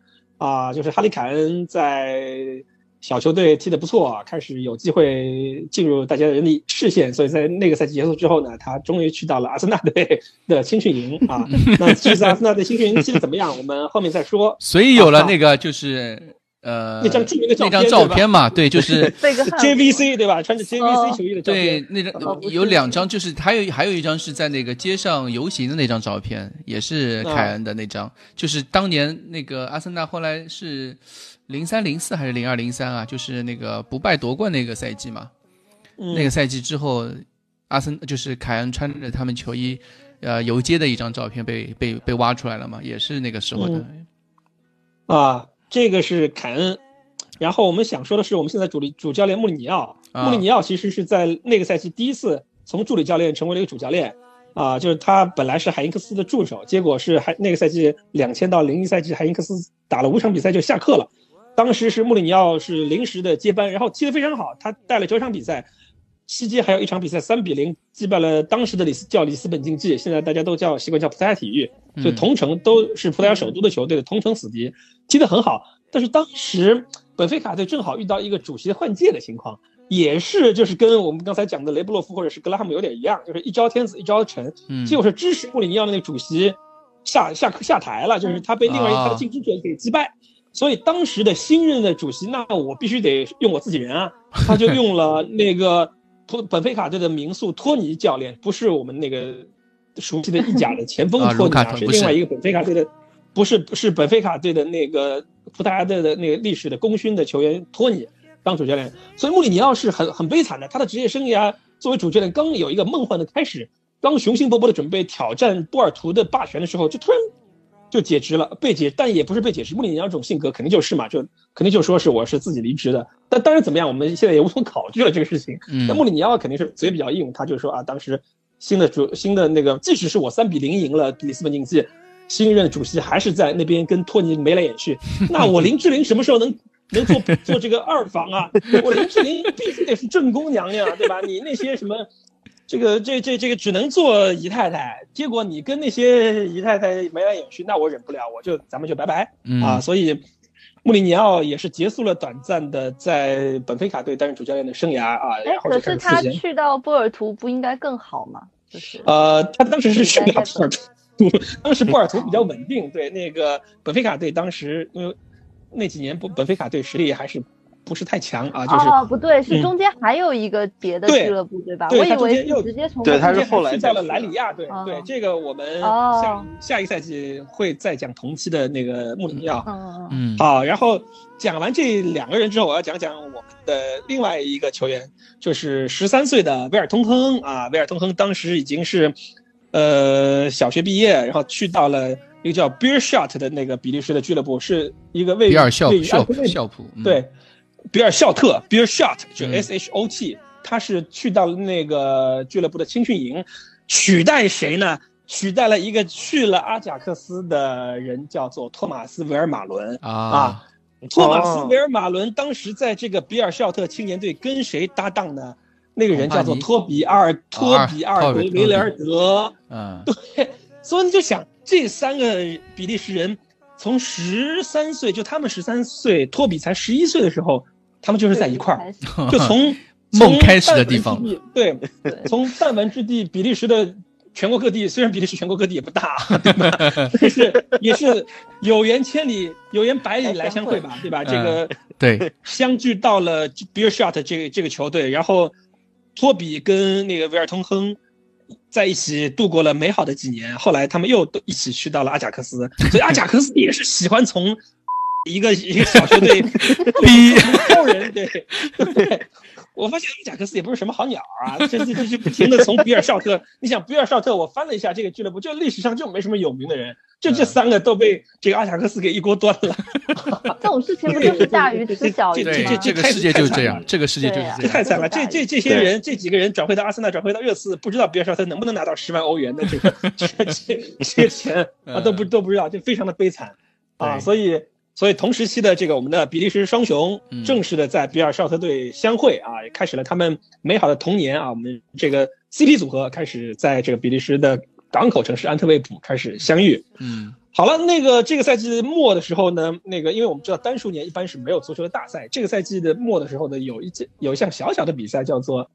啊，就是哈利凯恩在小球队踢得不错，开始有机会进入大家的人力视线，所以在那个赛季结束之后呢，他终于去到了阿森纳队的青训营啊。那这次阿森纳队青训营踢得怎么样？我们后面再说。所以有了那个就是呃那张著名的那张照片嘛，对，就是 JVC 对吧？穿着 JVC 球衣的照片。对，那张有两张，就是还有还有一张是在那个街上游行的那张照片，也是凯恩的那张，就是当年那个阿森纳后来是。零三零四还是零二零三啊？就是那个不败夺冠那个赛季嘛。那个赛季之后，阿森就是凯恩穿着他们球衣，呃，游街的一张照片被被被挖出来了嘛，也是那个时候的。啊，这个是凯恩。然后我们想说的是，我们现在主力主教练穆里尼奥，穆里尼奥其实是在那个赛季第一次从助理教练成为了一个主教练。啊，就是他本来是海因克斯的助手，结果是海那个赛季两千到零一赛季，海因克斯打了五场比赛就下课了。当时是穆里尼奥是临时的接班，然后踢得非常好，他带了九场比赛，西接还有一场比赛三比零击败了当时的里斯叫里斯本竞技，现在大家都叫习惯叫葡萄牙体育，就同城都是葡萄牙首都的球队的同城死敌，踢得很好。但是当时本菲卡队正好遇到一个主席换届的情况，也是就是跟我们刚才讲的雷布洛夫或者是格拉汉姆有点一样，就是一朝天子一朝臣，结果是支持穆里尼奥的那个主席下下课下台了，就是他被另外一个他的竞争者给击败。所以当时的新任的主席，那我必须得用我自己人啊，他就用了那个托本菲卡队的名宿托尼教练，不是我们那个熟悉的意甲的前锋托尼啊，是另外一个本菲卡队的，不是不是本菲卡队的那个葡萄牙队的那个历史的功勋的球员托尼当主教练。所以穆里尼奥是很很悲惨的，他的职业生涯作为主教练刚有一个梦幻的开始，刚雄心勃勃的准备挑战波尔图的霸权的时候，就突然。就解职了，被解，但也不是被解职。穆里尼奥这种性格肯定就是嘛，就肯定就说是我是自己离职的。但当然怎么样，我们现在也无从考据了这个事情。那穆里尼奥肯定是嘴比较硬，他就说啊，当时新的主新的那个，即使是我三比零赢了里斯本竞技，新任主席还是在那边跟托尼眉来眼去。那我林志玲什么时候能能做做这个二房啊？我林志玲必须得是正宫娘娘，对吧？你那些什么？这个这这这个只能做姨太太，结果你跟那些姨太太眉来眼去，那我忍不了，我就咱们就拜拜啊！所以穆里尼奥也是结束了短暂的在本菲卡队担任主教练的生涯啊。哎，可是他去到波尔图不应该更好吗？就是呃，他当时是去了波尔图，当时波尔图比较稳定，对那个本菲卡队当时因为那几年本本菲卡队实力还是不是太强啊，就是哦，不对，是中间还有一个别的俱乐部，对吧？我以为是直接从对，他是后来去到了莱里亚，对对，这个我们下下一个赛季会再讲同期的那个穆里尼奥，嗯嗯，好，然后讲完这两个人之后，我要讲讲我们的另外一个球员，就是十三岁的威尔通亨。啊，威尔通亨当时已经是呃小学毕业，然后去到了一个叫 Beer Shot 的那个比利时的俱乐部，是一个位于比尔校校校普，对。比尔肖特 （Beer Shot） 就 S H O T，他是去到了那个俱乐部的青训营，取代谁呢？取代了一个去了阿贾克斯的人，叫做托马斯·维尔马伦啊。托马斯·维尔马伦当时在这个比尔肖特青年队跟谁搭档呢？那个人叫做托比阿尔托比阿尔德维雷尔德。嗯，对，所以你就想这三个比利时人，从十三岁就他们十三岁，托比才十一岁的时候。他们就是在一块儿，就 从梦开始的地方。对，从弹丸之地，比利时的全国各地，虽然比利时全国各地也不大，对吧？但是也是有缘千里，有缘百里来相会吧，对吧？这个对，相聚到了 Beer Shot 这个这个球队，然后托比跟那个维尔通亨在一起度过了美好的几年。后来他们又都一起去到了阿贾克斯，所以阿贾克斯也是喜欢从。一个一个小球队 逼超人，对对，我发现阿贾克斯也不是什么好鸟啊，这这这就不停的从比尔绍特，你想比尔绍特，我翻了一下这个俱乐部，就历史上就没什么有名的人，就这三个都被这个阿贾克斯给一锅端了。这种事情不就是大鱼吃小鱼吗？这这这个世界就是这样，这个世界就是这样，太惨了。这这这些人，这几个人转会到阿森纳，转会到热刺，不知道比尔绍特能不能拿到十万欧元的这个这这这个钱 啊，都不都不知道，就非常的悲惨啊，所以。所以同时期的这个我们的比利时双雄正式的在比尔绍特队相会啊，也开始了他们美好的童年啊。我们这个 CP 组合开始在这个比利时的港口城市安特卫普开始相遇。嗯，好了，那个这个赛季末的时候呢，那个因为我们知道单数年一般是没有足球的大赛，这个赛季的末的时候呢，有一届有一项小小的比赛叫做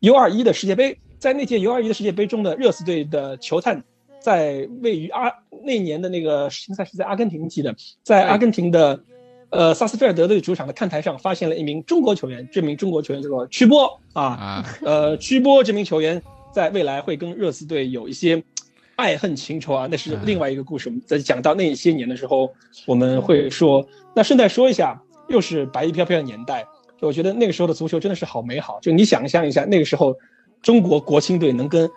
U21 的世界杯，在那届 U21 的世界杯中的热刺队的球探。在位于阿那年的那个世青赛是在阿根廷踢的，在阿根廷的，呃萨斯菲尔德队主场的看台上，发现了一名中国球员。这名中国球员叫做曲波啊，呃曲波这名球员在未来会跟热刺队有一些爱恨情仇啊，那是另外一个故事。我们在讲到那些年的时候，我们会说。那顺带说一下，又是白衣飘飘的年代，就我觉得那个时候的足球真的是好美好。就你想象一下，那个时候中国国青队能跟。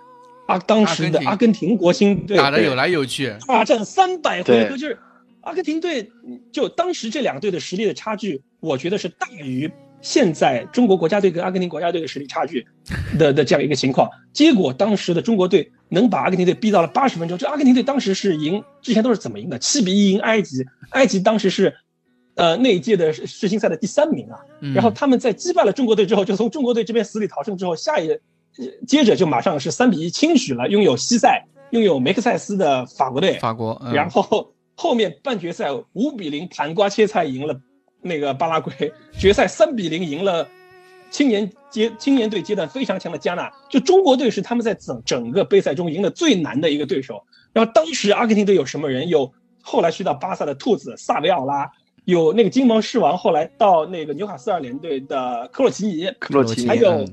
阿当时的阿根廷国青队打的有来有去，大战三百回合，就是阿根廷队，就当时这两个队的实力的差距，我觉得是大于现在中国国家队跟阿根廷国家队的实力差距的的这样一个情况。结果当时的中国队能把阿根廷队逼到了八十分钟，就阿根廷队当时是赢，之前都是怎么赢的？七比一赢埃及，埃及当时是，呃那一届的世青赛的第三名啊。然后他们在击败了中国队之后，就从中国队这边死里逃生之后，下一。接着就马上是三比一轻取了拥有西塞、拥有梅克塞斯的法国队。法国，然后后面半决赛五比零盘瓜切菜赢了那个巴拉圭，决赛三比零赢了青年阶青年队阶段非常强的加纳。就中国队是他们在整整个杯赛中赢的最难的一个对手。然后当时阿根廷队有什么人？有后来去到巴萨的兔子萨维奥拉，有那个金毛狮王，后来到那个纽卡斯尔联队的克洛奇尼，克洛奇尼，还有。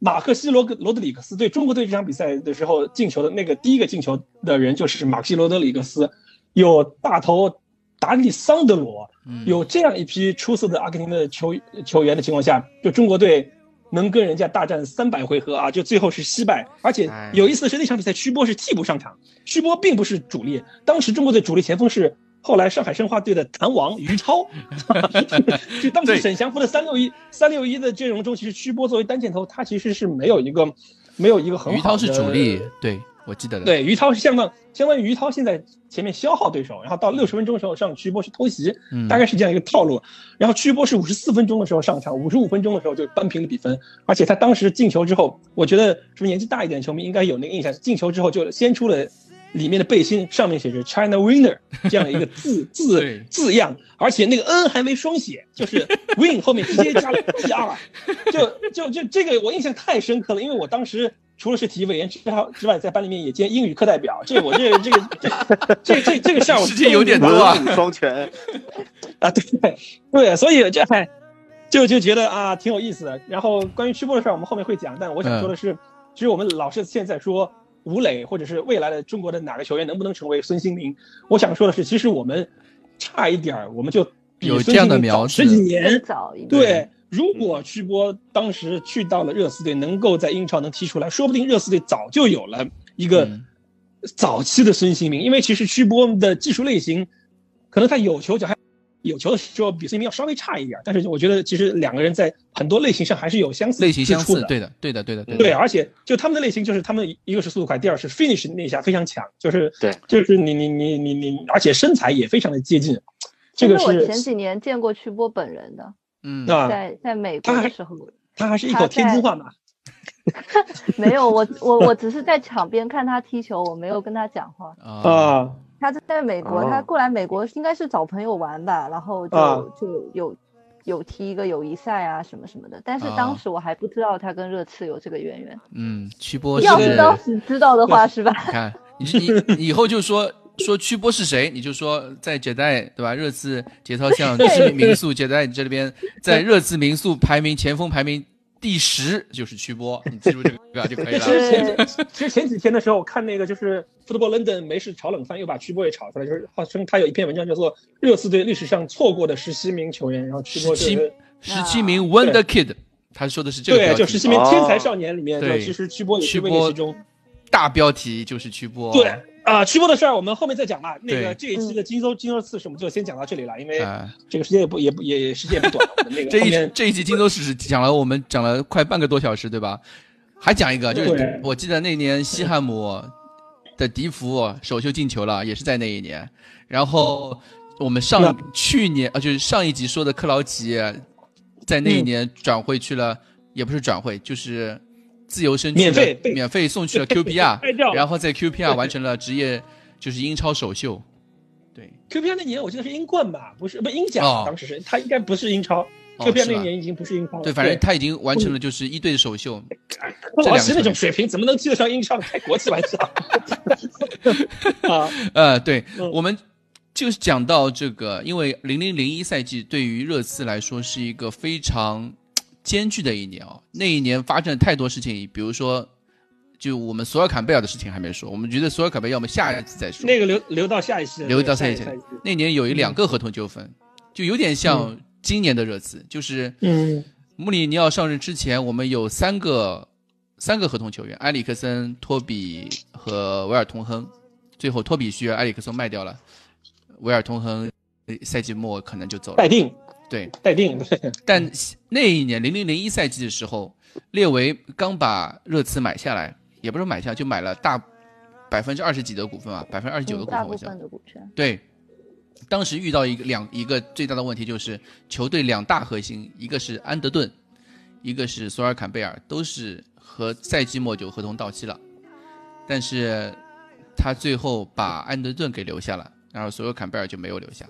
马克西罗格罗德里克斯对中国队这场比赛的时候进球的那个第一个进球的人就是马克西罗德里克斯，有大头达利桑德罗，有这样一批出色的阿根廷的球球员的情况下，就中国队能跟人家大战三百回合啊，就最后是惜败。而且有意思的是那场比赛曲波是替补上场，曲波并不是主力，当时中国队主力前锋是。后来上海申花队的谭王于超，就当时沈祥福的三六一三六一的阵容中，其实曲波作为单箭头，他其实是没有一个没有一个很好的。于涛是主力，对我记得的。对，于涛是相当相当于于涛现在前面消耗对手，然后到六十分钟的时候上曲波去偷袭，大概是这样一个套路。然后曲波是五十四分钟的时候上场，五十五分钟的时候就扳平了比分。而且他当时进球之后，我觉得是不是年纪大一点的球迷应该有那个印象，进球之后就先出了。里面的背心上面写着 China Winner 这样一个 字字字样，而且那个 N 还没双写，就是 Win 后面直接加了 T R，就就就这个我印象太深刻了，因为我当时除了是体育委员之之外，在班里面也兼英语课代表，这我这这个这这这个项目时间有点多啊，双 全啊，对对对，所以这还就就觉得啊挺有意思的。然后关于吃播的事儿，我们后面会讲。但我想说的是，其实我们老师现在说吴磊或者是未来的中国的哪个球员能不能成为孙兴民，我想说的是，其实我们差一点儿，我们就比有这样的苗十几年早一点。对，如果曲波当时去到了热刺队，能够在英超能踢出来，说不定热刺队早就有了一个早期的孙兴民。因为其实曲波的技术类型，可能他有球脚还。有球的时候比孙兴民要稍微差一点，但是我觉得其实两个人在很多类型上还是有相似类型相似的。对的，对的，对的，对。而且就他们的类型，就是他们一个是速度快，第二是 finish 那一下非常强，就是对，就是你你你你你，而且身材也非常的接近。这个是我前几年见过曲波本人的，嗯，在在美国的时候，他还是一口天津话嘛。没有，我我我只是在场边看他踢球，我没有跟他讲话啊。他在美国，他过来美国应该是找朋友玩吧，然后就就有有踢一个友谊赛啊什么什么的。但是当时我还不知道他跟热刺有这个渊源。嗯，曲波要是当时知道的话是吧？你看，你你以后就说说曲波是谁，你就说在接待对吧？热刺节操巷民宿接待这里边，在热刺民宿排名前锋排名。第十就是曲波，你记住这个就可以了。其实前其实前几天的时候，我看那个就是 Football London 没事炒冷饭，又把曲波也炒出来，就是号称他有一篇文章叫做热刺队历史上错过的十七名球员，然后曲波就是十七名 Wonder Kid，他说的是这个。对，就十七名天才少年里面，对，其实曲波也是位列其中。大标题就是曲波。对。啊，曲波的事儿我们后面再讲吧。那个这一期的金州金州刺史我们就先讲到这里了，因为这个时间也不也不也时间也不短。那个 这一这一集金州史讲了我们讲了快半个多小时，对吧？还讲一个，就是我记得那年西汉姆的迪福首秀进球了，也是在那一年。然后我们上去年啊，就是上一集说的克劳奇，在那一年转会去了，也不是转会，就是。自由身免费免费送去了 QPR，然后在 QPR 完成了职业就是英超首秀。对，QPR 那年我记得是英冠吧，不是不英甲，当时是他应该不是英超，QPR 那年已经不是英超了。对，反正他已经完成了就是一队的首秀。老齐那种水平怎么能踢得上英超？开国际玩笑。啊，呃，对，我们就是讲到这个，因为零零零一赛季对于热刺来说是一个非常。艰巨的一年哦，那一年发生了太多事情，比如说，就我们索尔坎贝尔的事情还没说，我们觉得索尔坎贝尔要么下一次再说。那个留留到下一期，留到下一期。那年有一两个合同纠纷，就有点像今年的热刺，就是嗯，穆里尼奥上任之前，我们有三个三个合同球员，埃里克森、托比和维尔通亨，最后托比需要埃里克森卖掉了，维尔通亨赛季末可能就走了。待定。对，待定。但那一年零零零一赛季的时候，列维刚把热刺买下来，也不是买下，就买了大百分之二十几的股份啊，百分之二十九的股份。大部分的股权。对，当时遇到一个两一个最大的问题就是球队两大核心，一个是安德顿，一个是索尔坎贝尔，都是和赛季末就合同到期了，但是他最后把安德顿给留下了，然后索尔坎贝尔就没有留下。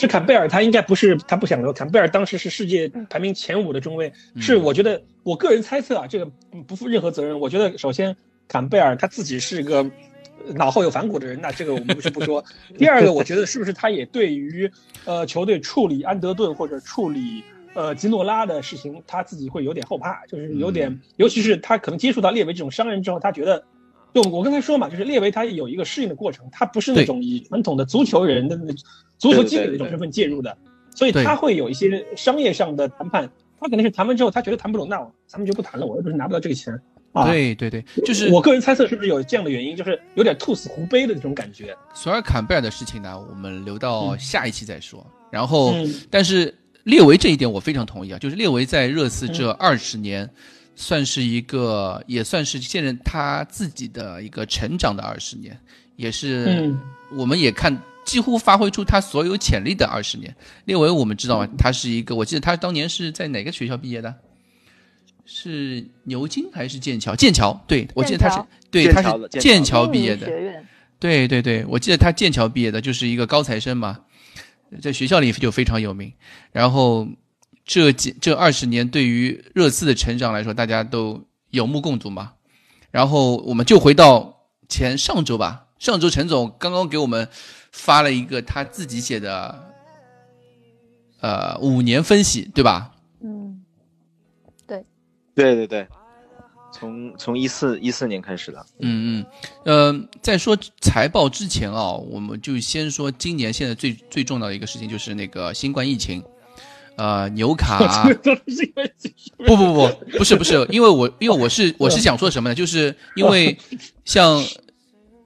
是坎贝尔，他应该不是他不想留。坎贝尔当时是世界排名前五的中卫，是我觉得我个人猜测啊，这个不负任何责任。我觉得首先坎贝尔他自己是个脑后有反骨的人，那这个我们不是不说。第二个，我觉得是不是他也对于呃球队处理安德顿或者处理呃吉诺拉的事情，他自己会有点后怕，就是有点，尤其是他可能接触到列维这种商人之后，他觉得。就我刚才说嘛，就是列维他有一个适应的过程，他不是那种以传统的足球人的那足球基本的一种身份介入的，所以他会有一些商业上的谈判，他肯定是谈完之后他觉得谈不拢，那咱们就不谈了，我又不是拿不到这个钱啊。对对对，就是我个人猜测是不是有这样的原因，就是有点兔死狐悲的那种感觉。索尔坎贝尔的事情呢，我们留到下一期再说。然后，但是列维这一点我非常同意啊，就是列维在热刺这二十年。算是一个，也算是现任他自己的一个成长的二十年，也是，我们也看几乎发挥出他所有潜力的二十年。列维我们知道他是一个，我记得他当年是在哪个学校毕业的？是牛津还是剑桥？剑桥，对我记得他是，对他是剑桥毕业的。对对对，我记得他剑桥毕业的，就是一个高材生嘛，在学校里就非常有名，然后。这几这二十年对于热刺的成长来说，大家都有目共睹嘛。然后我们就回到前上周吧，上周陈总刚刚给我们发了一个他自己写的，呃五年分析，对吧？嗯，对，对对对，从从一四一四年开始的。嗯嗯，呃，在说财报之前啊，我们就先说今年现在最最重要的一个事情就是那个新冠疫情。呃，纽卡 不不不不是不是，因为我因为我是我是想说什么呢？就是因为像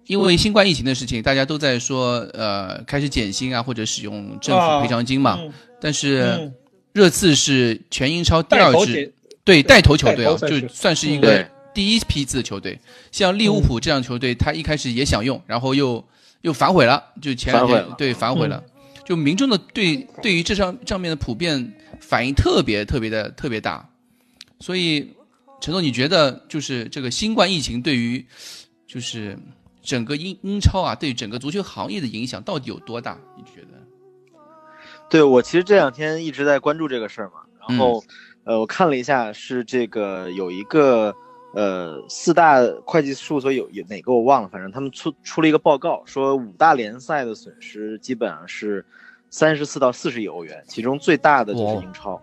因为新冠疫情的事情，大家都在说呃开始减薪啊，或者使用政府赔偿金嘛。但是热刺是全英超第二支对带头球队啊，就算是一个第一批次的球队。像利物浦这样球队，他一开始也想用，然后又又反悔了，就前两天对反悔了。就民众的对对于这上上面的普遍反应特别特别的特别大，所以陈总，你觉得就是这个新冠疫情对于就是整个英英超啊，对整个足球行业的影响到底有多大？你觉得？对我其实这两天一直在关注这个事儿嘛，然后呃，我看了一下，是这个有一个呃四大会计事务所有有哪个我忘了，反正他们出出了一个报告，说五大联赛的损失基本上是。三十四到四十亿欧元，其中最大的就是英超，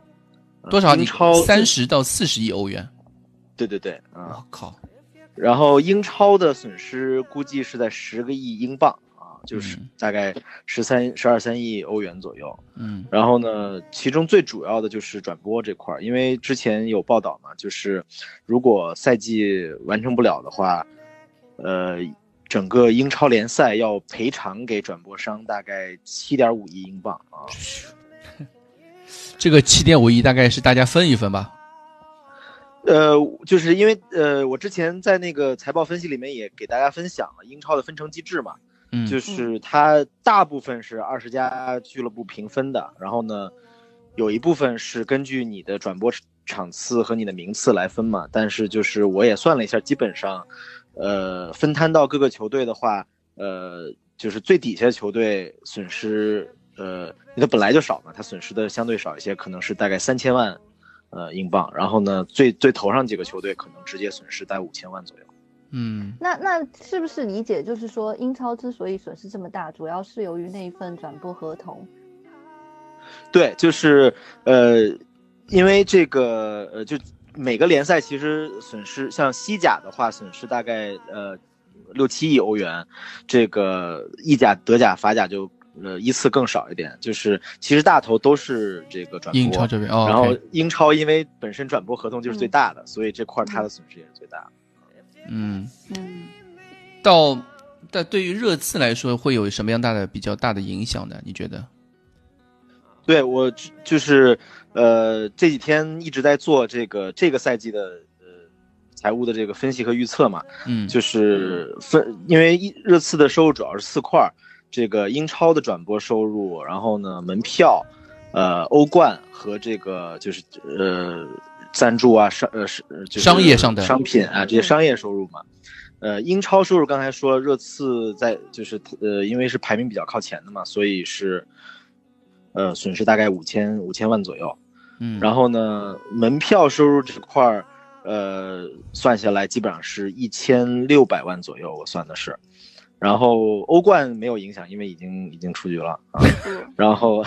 多少？英超三十到四十亿欧元，对对对，我靠！然后英超的损失估计是在十个亿英镑啊，就是大概十三、十二三亿欧元左右。嗯，然后呢，其中最主要的就是转播这块儿，因为之前有报道嘛，就是如果赛季完成不了的话，呃。整个英超联赛要赔偿给转播商大概七点五亿英镑啊，这个七点五亿大概是大家分一分吧？呃，就是因为呃，我之前在那个财报分析里面也给大家分享了英超的分成机制嘛，嗯，就是它大部分是二十家俱乐部平分的，然后呢，有一部分是根据你的转播场次和你的名次来分嘛，但是就是我也算了一下，基本上。呃，分摊到各个球队的话，呃，就是最底下球队损失，呃，因为它本来就少嘛，它损失的相对少一些，可能是大概三千万，呃，英镑。然后呢，最最头上几个球队可能直接损失在五千万左右。嗯，那那是不是理解就是说，英超之所以损失这么大，主要是由于那一份转播合同？对，就是呃，因为这个呃，就。每个联赛其实损失，像西甲的话，损失大概呃六七亿欧元，这个意甲、德甲、法甲就呃依次更少一点。就是其实大头都是这个转播，英超这边，然后英超因为本身转播合同就是最大的，所以这块它的损失也是最大的。嗯嗯，到但对于热刺来说，会有什么样大的比较大的影响呢？你觉得？对我就是，呃，这几天一直在做这个这个赛季的呃财务的这个分析和预测嘛，嗯，就是分，因为热刺的收入主要是四块儿，这个英超的转播收入，然后呢门票，呃欧冠和这个就是呃赞助啊商呃是就商业上的商品啊这些商业收入嘛，呃英超收入刚才说热刺在就是呃因为是排名比较靠前的嘛，所以是。呃，损失大概五千五千万左右，嗯，然后呢，门票收入这块儿，呃，算下来基本上是一千六百万左右，我算的是，然后欧冠没有影响，因为已经已经出局了啊，然后。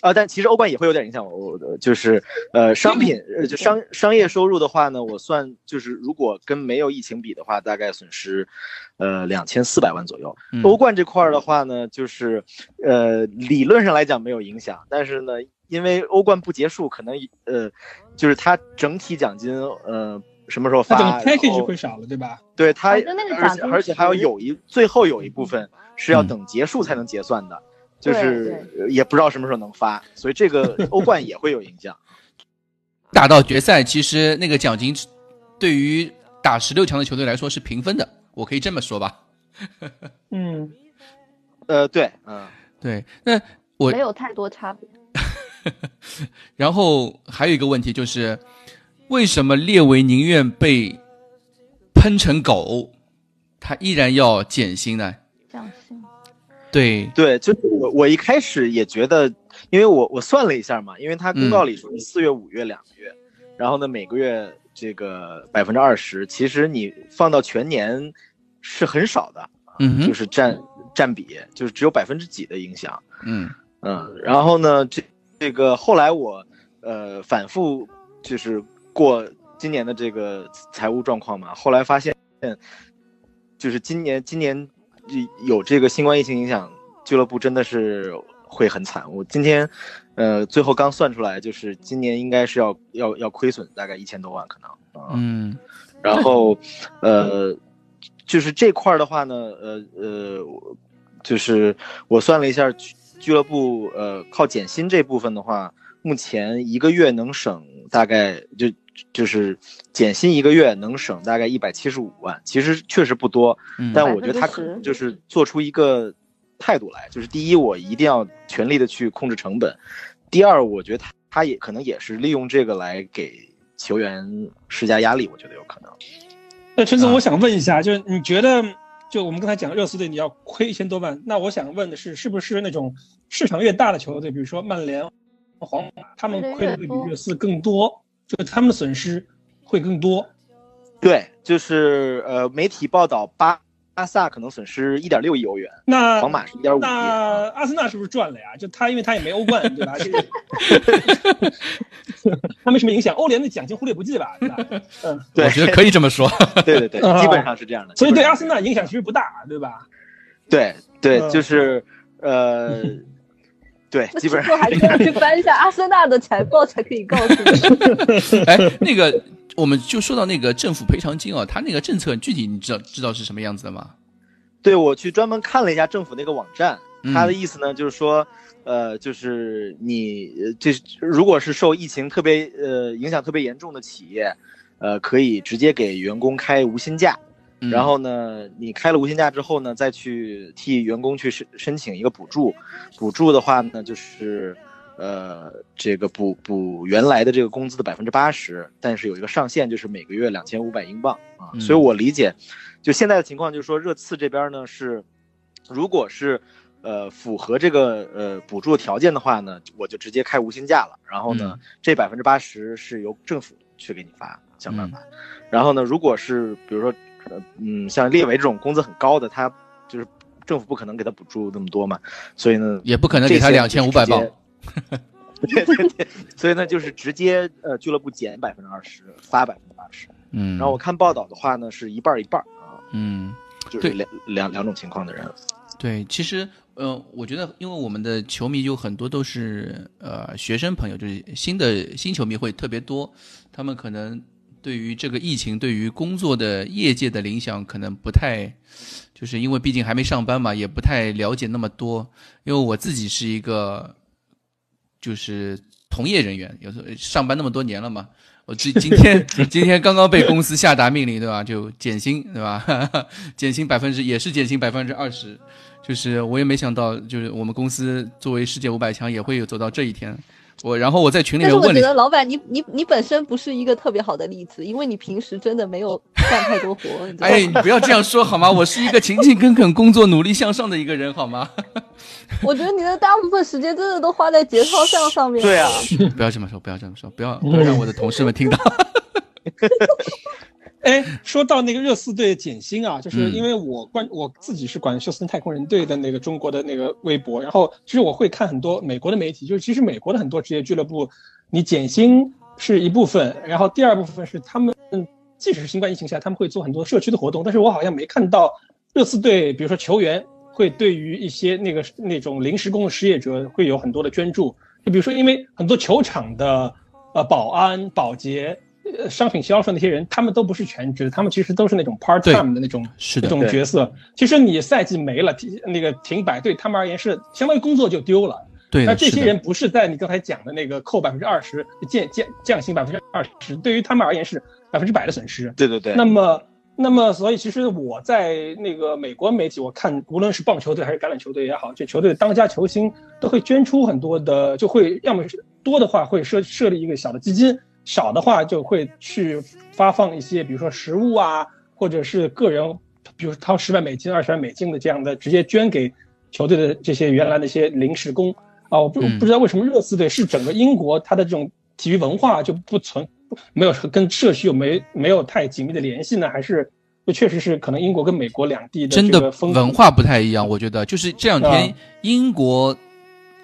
啊，但其实欧冠也会有点影响我，就是呃，商品呃，就商商业收入的话呢，我算就是如果跟没有疫情比的话，大概损失，呃，两千四百万左右。欧冠这块儿的话呢，就是呃，理论上来讲没有影响，但是呢，因为欧冠不结束，可能呃，就是它整体奖金呃什么时候发，它整个 package 会少了，对吧？对它，而且而且还要有一最后有一部分是要等结束才能结算的。就是也不知道什么时候能发，所以这个 欧冠也会有影响。打到决赛，其实那个奖金对于打十六强的球队来说是平分的，我可以这么说吧？嗯，呃，对，嗯，对。那我没有太多差别。然后还有一个问题就是，为什么列维宁愿被喷成狗，他依然要减薪呢？降薪。对。对，就是我我一开始也觉得，因为我我算了一下嘛，因为他公告里说是四月五月两个月，然后呢每个月这个百分之二十，其实你放到全年是很少的，嗯，就是占占比就是只有百分之几的影响，嗯。嗯，然后呢，这这个后来我呃反复就是过今年的这个财务状况嘛，后来发现就是今年今年有这个新冠疫情影响，俱乐部真的是会很惨。我今天呃最后刚算出来，就是今年应该是要要要亏损大概一千多万可能。嗯，然后呃就是这块的话呢，呃呃就是我算了一下。俱乐部呃靠减薪这部分的话，目前一个月能省大概就就是减薪一个月能省大概一百七十五万，其实确实不多，但我觉得他可能就是做出一个态度来，就是第一我一定要全力的去控制成本，第二我觉得他他也可能也是利用这个来给球员施加压力，我觉得有可能。那陈总，我想问一下，就是你觉得？就我们刚才讲热刺队，你要亏一千多万，那我想问的是，是不是那种市场越大的球队，比如说曼联、皇马，他们亏的会比热刺更多，就他们的损失会更多？对，就是呃，媒体报道巴巴萨可能损失一点六亿欧元，那皇马是一点五亿。那阿森纳是不是赚了呀？就他，因为他也没欧冠，对吧？他没什么影响，欧联的奖金忽略不计吧？嗯，我觉得可以这么说。对对对，基本上是这样的。所以对阿森纳影响其实不大，对吧？对对，就是呃，对，基本上还是要去翻一下阿森纳的财报才可以告诉你。哎，那个。我们就说到那个政府赔偿金啊，他那个政策具体你知道知道是什么样子的吗？对，我去专门看了一下政府那个网站，他的意思呢就是说，呃，就是你这如果是受疫情特别呃影响特别严重的企业，呃，可以直接给员工开无薪假，然后呢，你开了无薪假之后呢，再去替员工去申申请一个补助，补助的话呢就是。呃，这个补补原来的这个工资的百分之八十，但是有一个上限，就是每个月两千五百英镑啊。所以我理解，就现在的情况就是说，热刺这边呢是，如果是呃符合这个呃补助条件的话呢，我就直接开无薪假了。然后呢，这百分之八十是由政府去给你发，想办法。然后呢，如果是比如说，嗯，像列维这种工资很高的，他就是政府不可能给他补助那么多嘛，所以呢，也不可能给他两千五百镑。对对对，所以呢，就是直接呃，俱乐部减百分之二十，发百分之八十。嗯，然后我看报道的话呢，是一半一半啊。嗯，就是两两两种情况的人。对，其实呃，我觉得，因为我们的球迷有很多都是呃学生朋友，就是新的新球迷会特别多，他们可能对于这个疫情对于工作的业界的影响可能不太，就是因为毕竟还没上班嘛，也不太了解那么多。因为我自己是一个。就是从业人员，有时候上班那么多年了嘛，我今今天 今天刚刚被公司下达命令，对吧？就减薪，对吧？减薪百分之也是减薪百分之二十，就是我也没想到，就是我们公司作为世界五百强也会有走到这一天。我然后我在群里面问，但是我觉得老板你你你本身不是一个特别好的例子，因为你平时真的没有干太多活。哎，你不要这样说好吗？我是一个勤勤恳恳工作、努力向上的一个人，好吗？我觉得你的大部分时间真的都花在节操上上面。对啊，不要这么说，不要这么说，不要不要让我的同事们听到。哎，说到那个热刺队减薪啊，就是因为我关我自己是管休斯顿太空人队的那个中国的那个微博，然后其实我会看很多美国的媒体，就是其实美国的很多职业俱乐部，你减薪是一部分，然后第二部分是他们即使是新冠疫情下，他们会做很多社区的活动，但是我好像没看到热刺队，比如说球员会对于一些那个那种临时工的失业者会有很多的捐助，就比如说因为很多球场的呃保安保洁。呃，商品销售那些人，他们都不是全职，他们其实都是那种 part time 的那种是那种角色。其实你赛季没了，停那个停摆，对他们而言是相当于工作就丢了。对，那这些人不是在你刚才讲的那个扣百分之二十降降降薪百分之二十，对于他们而言是百分之百的损失。对对对。那么那么，所以其实我在那个美国媒体，我看无论是棒球队还是橄榄球队也好，这球队的当家球星都会捐出很多的，就会要么是多的话会设设立一个小的基金。少的话就会去发放一些，比如说食物啊，或者是个人，比如掏十万美金、二十万美金的这样的，直接捐给球队的这些原来那些临时工啊。我不不知道为什么热刺队是整个英国它的这种体育文化就不存，没有跟社区有没没有太紧密的联系呢？还是就确实是可能英国跟美国两地的真的文化不太一样？我觉得就是这两天英国。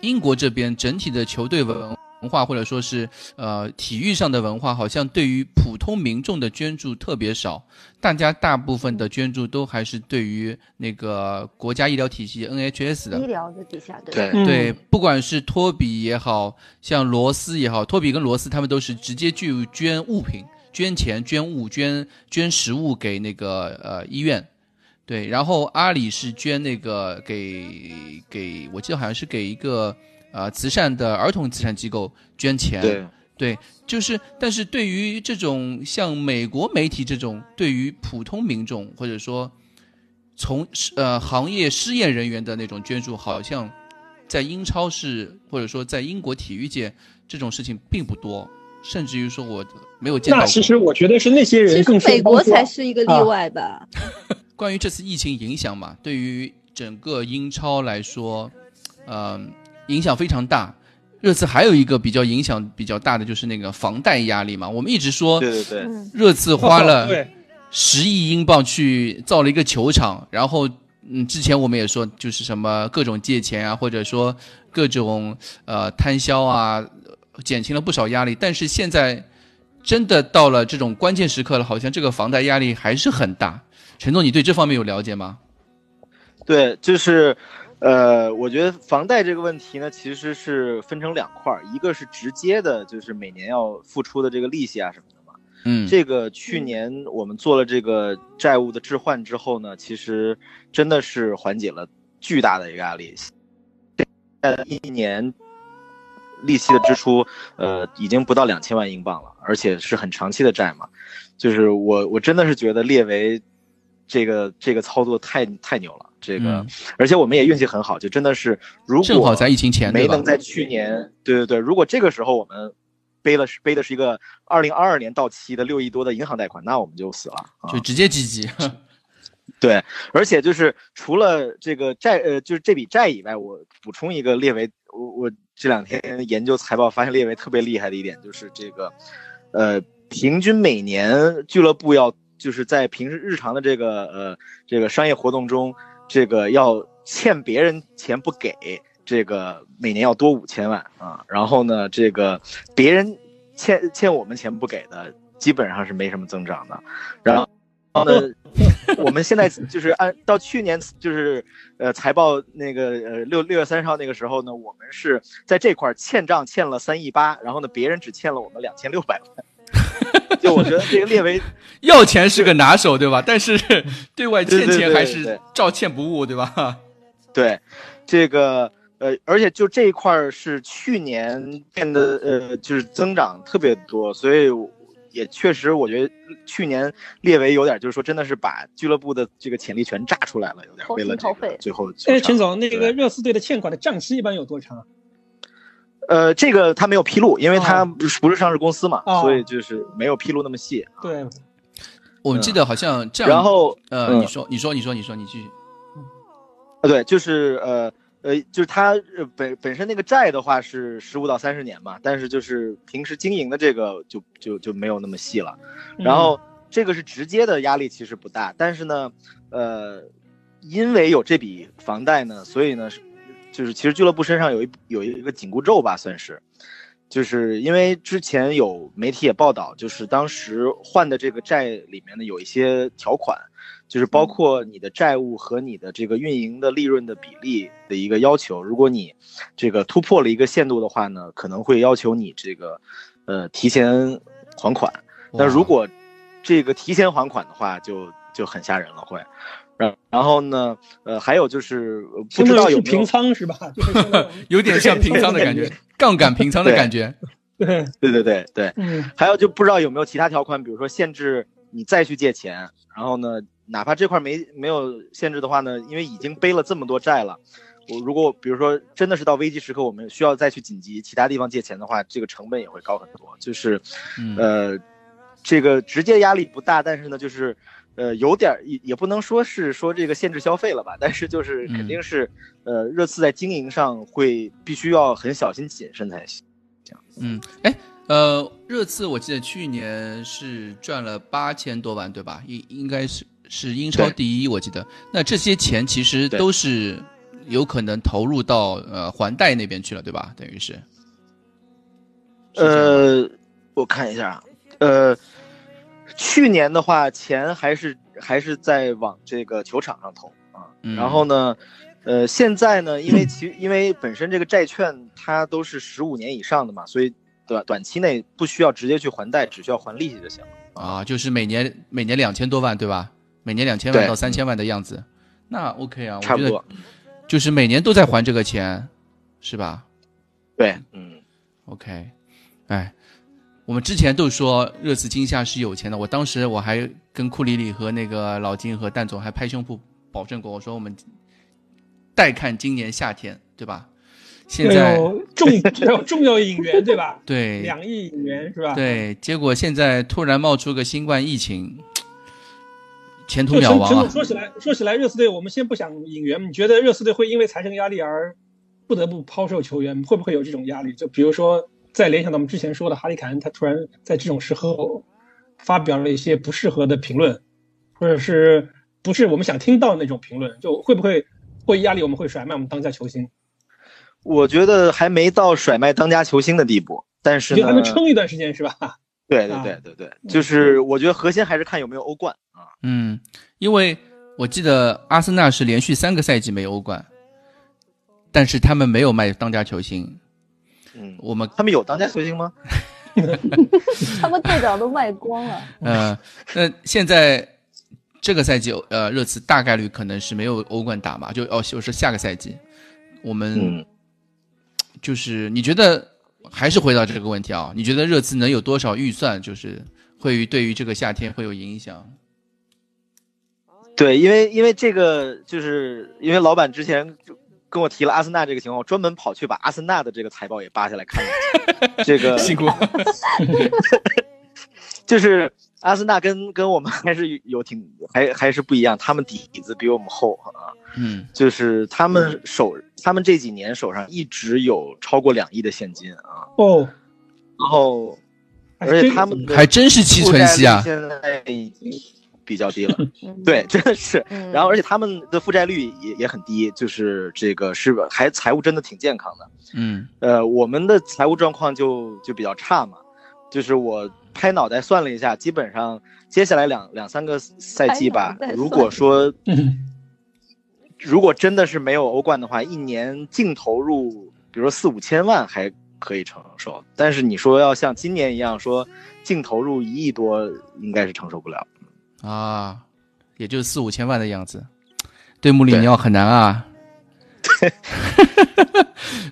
英国这边整体的球队文文化或者说是呃体育上的文化，好像对于普通民众的捐助特别少，大家大部分的捐助都还是对于那个国家医疗体系 NHS 的。医疗的底下，对。对，不管是托比也好像罗斯也好，托比跟罗斯他们都是直接去捐物品、捐钱、捐物、捐捐食物给那个呃医院。对，然后阿里是捐那个给给，我记得好像是给一个呃慈善的儿童慈善机构捐钱。对对，就是，但是对于这种像美国媒体这种对于普通民众或者说从呃行业失业人员的那种捐助，好像在英超是或者说在英国体育界这种事情并不多，甚至于说我没有见到。那其实我觉得是那些人更美国才是一个例外吧。关于这次疫情影响嘛，对于整个英超来说，嗯，影响非常大。热刺还有一个比较影响比较大的就是那个房贷压力嘛。我们一直说，对对对，热刺花了十亿英镑去造了一个球场，然后嗯，之前我们也说就是什么各种借钱啊，或者说各种呃摊销啊，减轻了不少压力。但是现在真的到了这种关键时刻了，好像这个房贷压力还是很大。陈总，你对这方面有了解吗？对，就是，呃，我觉得房贷这个问题呢，其实是分成两块儿，一个是直接的，就是每年要付出的这个利息啊什么的嘛。嗯，这个去年我们做了这个债务的置换之后呢，其实真的是缓解了巨大的一个压力。在一年利息的支出，呃，已经不到两千万英镑了，而且是很长期的债嘛。就是我，我真的是觉得列为。这个这个操作太太牛了，这个，而且我们也运气很好，就真的是，如果正好在疫情前没能在去年，对对对，如果这个时候我们背了背的是一个二零二二年到期的六亿多的银行贷款，那我们就死了，就直接 GG。对，而且就是除了这个债，呃，就是这笔债以外，我补充一个列为，我我这两天研究财报发现列为特别厉害的一点就是这个，呃，平均每年俱乐部要。就是在平时日常的这个呃这个商业活动中，这个要欠别人钱不给，这个每年要多五千万啊。然后呢，这个别人欠欠我们钱不给的，基本上是没什么增长的。然后呢，我们现在 就是按到去年就是呃财报那个呃六六月三十号那个时候呢，我们是在这块欠账欠了三亿八，然后呢别人只欠了我们两千六百万。就我觉得这个列为 要钱是个拿手，对吧？但是 对外欠钱还是照欠不误，对吧？对，这个呃，而且就这一块是去年变得呃，就是增长特别多，所以也确实我觉得去年列为有点就是说真的是把俱乐部的这个潜力全炸出来了，有点为了这个最后。哎，陈总，那个热刺队的欠款的账期一般有多长？呃，这个他没有披露，因为他不是上市公司嘛，所以就是没有披露那么细。对，我们记得好像这样。然后，呃，你说，你说，你说，你说，你继续。啊，对，就是呃呃，就是他本本身那个债的话是十五到三十年嘛，但是就是平时经营的这个就就就没有那么细了。然后这个是直接的压力其实不大，但是呢，呃，因为有这笔房贷呢，所以呢是。就是其实俱乐部身上有一有一个紧箍咒吧，算是，就是因为之前有媒体也报道，就是当时换的这个债里面呢有一些条款，就是包括你的债务和你的这个运营的利润的比例的一个要求，如果你这个突破了一个限度的话呢，可能会要求你这个呃提前还款，那如果这个提前还款的话，就就很吓人了会。然后呢，呃，还有就是不知道有平仓是吧？有点像平仓的感觉，杠杆平仓的感觉。对对对对对。嗯。还有就不知道有没有其他条款，比如说限制你再去借钱。然后呢，哪怕这块没没有限制的话呢，因为已经背了这么多债了，我如果比如说真的是到危机时刻，我们需要再去紧急其他地方借钱的话，这个成本也会高很多。就是，呃，这个直接压力不大，但是呢，就是。呃，有点也也不能说是说这个限制消费了吧，但是就是肯定是，呃，热刺在经营上会必须要很小心谨慎才行。这样嗯，哎，呃，热刺我记得去年是赚了八千多万，对吧？应应该是是英超第一，我记得。那这些钱其实都是有可能投入到呃还贷那边去了，对吧？等于是。呃，我看一下，呃，去年的话，钱还是还是在往这个球场上投啊。然后呢，呃，现在呢，因为其因为本身这个债券它都是十五年以上的嘛，所以短短期内不需要直接去还贷，只需要还利息就行了。啊，就是每年每年两千多万，对吧？每年两千万到三千万的样子，那 OK 啊，差不多，就是每年都在还这个钱，是吧？对，嗯，OK。哎，我们之前都说热刺今夏是有钱的，我当时我还跟库里里和那个老金和蛋总还拍胸脯保证过，我说我们待看今年夏天，对吧？现在重 要重要引援，对吧？对，两亿引援是吧？对，结果现在突然冒出个新冠疫情，前途渺茫啊！说起来，说起来，热刺队我们先不想引援，你觉得热刺队会因为财政压力而不得不抛售球员？会不会有这种压力？就比如说。再联想到我们之前说的哈利凯恩，他突然在这种时候发表了一些不适合的评论，或者是不是我们想听到那种评论，就会不会会压力我们会甩卖我们当家球星？我觉得还没到甩卖当家球星的地步，但是还能撑一段时间是吧？对对对对对，就是我觉得核心还是看有没有欧冠啊。嗯，因为我记得阿森纳是连续三个赛季没欧冠，但是他们没有卖当家球星。嗯，我们他们有当家球星吗？他们队长都卖光了。嗯，那现在这个赛季，呃，热刺大概率可能是没有欧冠打嘛？就哦，就是下个赛季，我们就是你觉得还是回到这个问题啊？你觉得热刺能有多少预算？就是会于对于这个夏天会有影响？对，因为因为这个就是因为老板之前就。跟我提了阿森纳这个情况，我专门跑去把阿森纳的这个财报也扒下来看一下。这个辛苦，就是阿森纳跟跟我们还是有挺还还是不一样，他们底子比我们厚啊。嗯，就是他们手，他们这几年手上一直有超过两亿的现金啊。哦，然后而且他们还真是七存息啊。现在已经。比较低了，对，真的是。然后，而且他们的负债率也也很低，就是这个是还财务真的挺健康的。嗯，呃，我们的财务状况就就比较差嘛，就是我拍脑袋算了一下，基本上接下来两两三个赛季吧，如果说，如果真的是没有欧冠的话，一年净投入，比如说四五千万还可以承受，但是你说要像今年一样说净投入一亿多，应该是承受不了。啊，也就四五千万的样子，对穆里尼奥很难啊，对，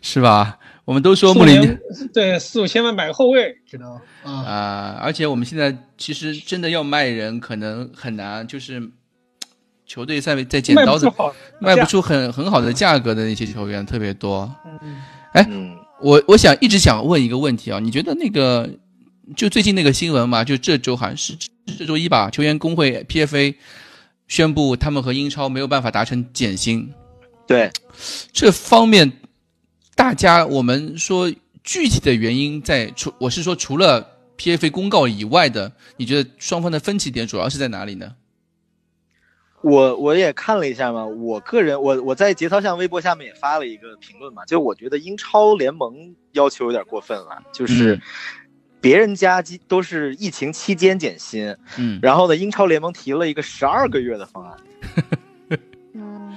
是吧？我们都说穆里尼对四五千万买个后卫，知道啊？而且我们现在其实真的要卖人，可能很难，就是球队在在剪刀子卖不出很很好的价格的那些球员特别多。哎，我我想一直想问一个问题啊，你觉得那个就最近那个新闻嘛，就这周好像是。这周一吧，球员工会 PFA 宣布他们和英超没有办法达成减薪。对，这方面大家我们说具体的原因在除我是说除了 PFA 公告以外的，你觉得双方的分歧点主要是在哪里呢？我我也看了一下嘛，我个人我我在节操巷微博下面也发了一个评论嘛，就我觉得英超联盟要求有点过分了，就是。别人家都是疫情期间减薪，嗯，然后呢，英超联盟提了一个十二个月的方案，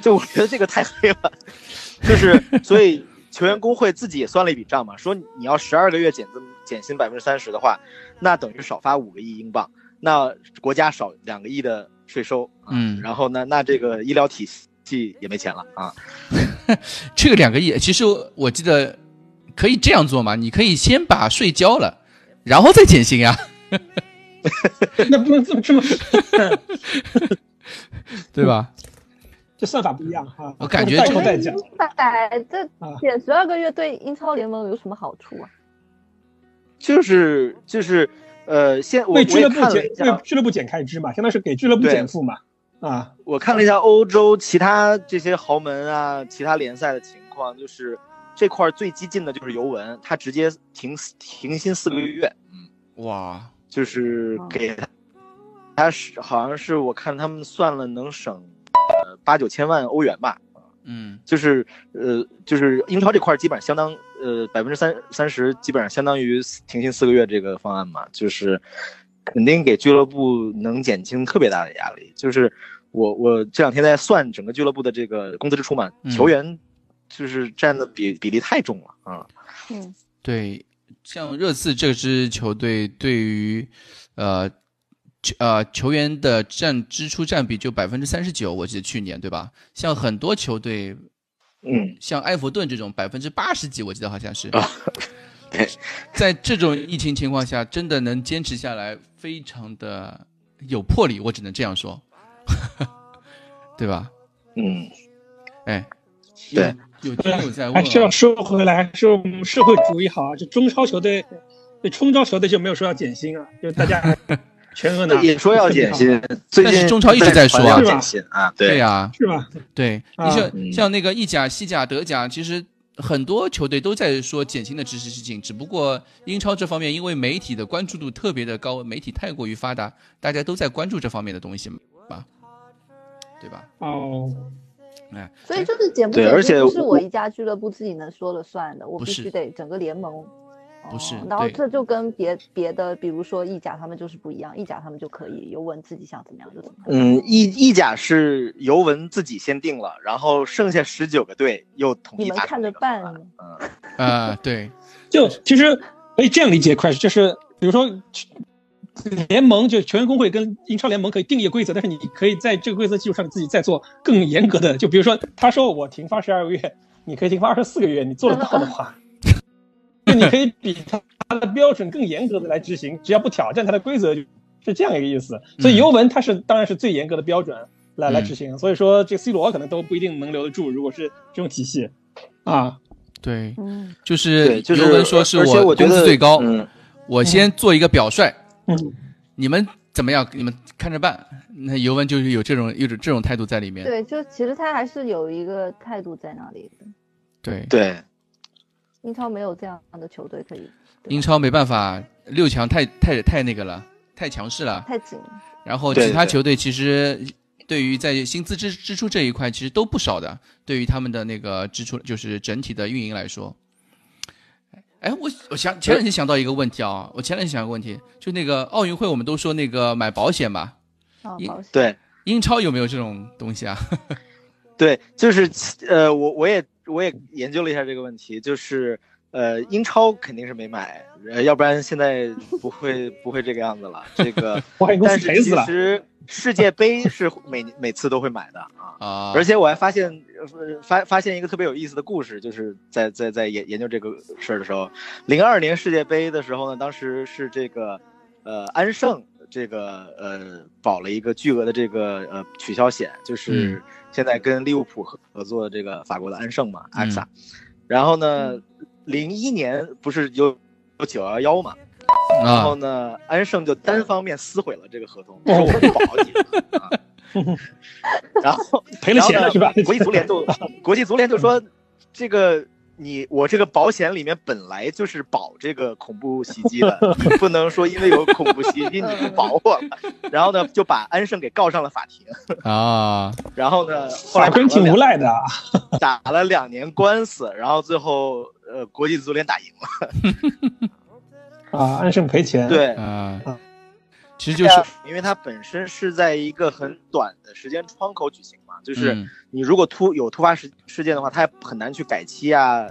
就我觉得这个太黑了，就是所以球员工会自己也算了一笔账嘛，说你要十二个月减这么减薪百分之三十的话，那等于少发五个亿英镑，那国家少两个亿的税收，嗯，然后呢，那这个医疗体系也没钱了啊，这个两个亿，其实我记得可以这样做嘛，你可以先把税交了。然后再减薪呀，那不能这么这么，对吧？这算法不一样哈。我感觉代扣代奖，这减十二个月对英超联盟有什么好处啊？就是就是呃，现为俱乐部减为俱乐部减开支嘛，相当于是给俱乐部减负嘛。啊，我看了一下欧洲其他这些豪门啊，其他联赛的情况，就是。这块最激进的就是尤文，他直接停停薪四个月，嗯，哇，就是给他，他是好像是我看他们算了能省呃八九千万欧元吧，嗯，就是呃，就是英超这块基本上相当呃百分之三三十，基本上相当于停薪四个月这个方案嘛，就是肯定给俱乐部能减轻特别大的压力。就是我我这两天在算整个俱乐部的这个工资支出嘛，球员就是占的比比例太重了啊。嗯，对，像热刺这支球队对于呃。呃，球员的占支出占比就百分之三十九，我记得去年对吧？像很多球队，嗯，像埃弗顿这种百分之八十几，我记得好像是。啊，对，在这种疫情情况下，真的能坚持下来，非常的有魄力，我只能这样说，对吧？嗯，哎，对，有听友在问，还是要说回来，说我们社会主义好啊，就中超球队，对中超球队就没有说要减薪啊，就大家。全额拿也说要减薪，最近中超一直在说要减薪啊，对呀，是吧？对，你像像那个意甲、西甲、德甲，其实很多球队都在说减薪的知识事情，只不过英超这方面因为媒体的关注度特别的高，媒体太过于发达，大家都在关注这方面的东西嘛，对吧？哦，哎，所以就是节目，而且不是我一家俱乐部自己能说了算的，我必须得整个联盟。不是，然后这就跟别别的，比如说意甲，他们就是不一样。意甲他们就可以尤文自己想怎么样就怎么样。嗯，意意甲是尤文自己先定了，然后剩下十九个队又统一。你们看着办。嗯啊，对，就其实可以这样理解，Crash，就是比如说联盟就全员工会跟英超联盟可以定义规则，但是你可以在这个规则基础上自己再做更严格的。就比如说他说我停发十二个月，你可以停发二十四个月，你做得到的话。就你可以比他他的标准更严格的来执行，只要不挑战他的规则，就是这样一个意思。所以尤文他是当然是最严格的标准来来执行。所以说这 C 罗可能都不一定能留得住，如果是这种体系啊。对，嗯，就是尤文说是我工资最高，嗯，我先做一个表率，嗯，你们怎么样？你们看着办。那尤文就是有这种有种这种态度在里面。对，就其实他还是有一个态度在那里的。对对。英超没有这样的球队可以，英超没办法，六强太太太那个了，太强势了，太紧。然后其他球队其实对于在薪资支支出这一块其实都不少的，对于他们的那个支出就是整体的运营来说。哎，我我想前两天想到一个问题啊，我前两天想一个问题，就那个奥运会我们都说那个买保险嘛，啊，保险。对，英超有没有这种东西啊？对，就是呃，我我也。我也研究了一下这个问题，就是呃，英超肯定是没买，呃，要不然现在不会不会这个样子了。这个，但是其实世界杯是每每次都会买的 啊，而且我还发现发发现一个特别有意思的故事，就是在在在研研究这个事儿的时候，零二年世界杯的时候呢，当时是这个呃安盛这个呃保了一个巨额的这个呃取消险，就是。现在跟利物浦合合作这个法国的安盛嘛，阿克萨，然后呢，零一年不是有有九幺幺嘛，然后呢，安盛就单方面撕毁了这个合同，说我不保你，然后赔了钱是吧？国际足联就国际足联就说这个。你我这个保险里面本来就是保这个恐怖袭击的，你不能说因为有恐怖袭击你不保我了。然后呢，就把安盛给告上了法庭啊。然后呢，后来挺无赖的，打了两年官司，然后最后呃，国际足联打赢了。啊，安盛赔钱。对啊。其实就是因为它本身是在一个很短的时间窗口举行嘛，就是你如果突有突发事事件的话，它很难去改期啊，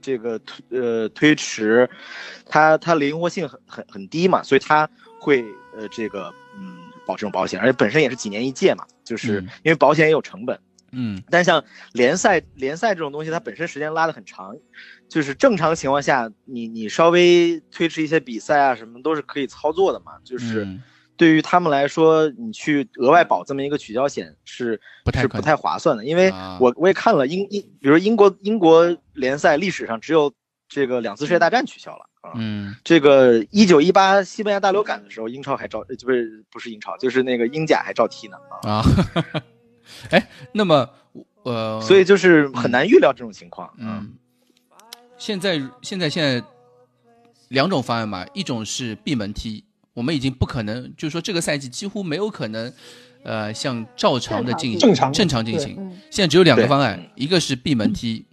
这个推呃推迟，它它灵活性很很很低嘛，所以它会呃这个嗯保这种保险，而且本身也是几年一届嘛，就是因为保险也有成本，嗯，但像联赛联赛这种东西，它本身时间拉得很长。就是正常情况下，你你稍微推迟一些比赛啊，什么都是可以操作的嘛。就是对于他们来说，你去额外保这么一个取消险是是不太划算的。因为我我也看了英英，比如英国英国联赛历史上只有这个两次世界大战取消了啊。嗯，这个一九一八西班牙大流感的时候，英超还照就不是不是英超，就是那个英甲还照踢呢啊。哎，那么呃，所以就是很难预料这种情况。嗯。现在现在现在两种方案嘛，一种是闭门踢，我们已经不可能，就是说这个赛季几乎没有可能，呃，像照常的进行，正常正常进行。现在只有两个方案，一个是闭门踢，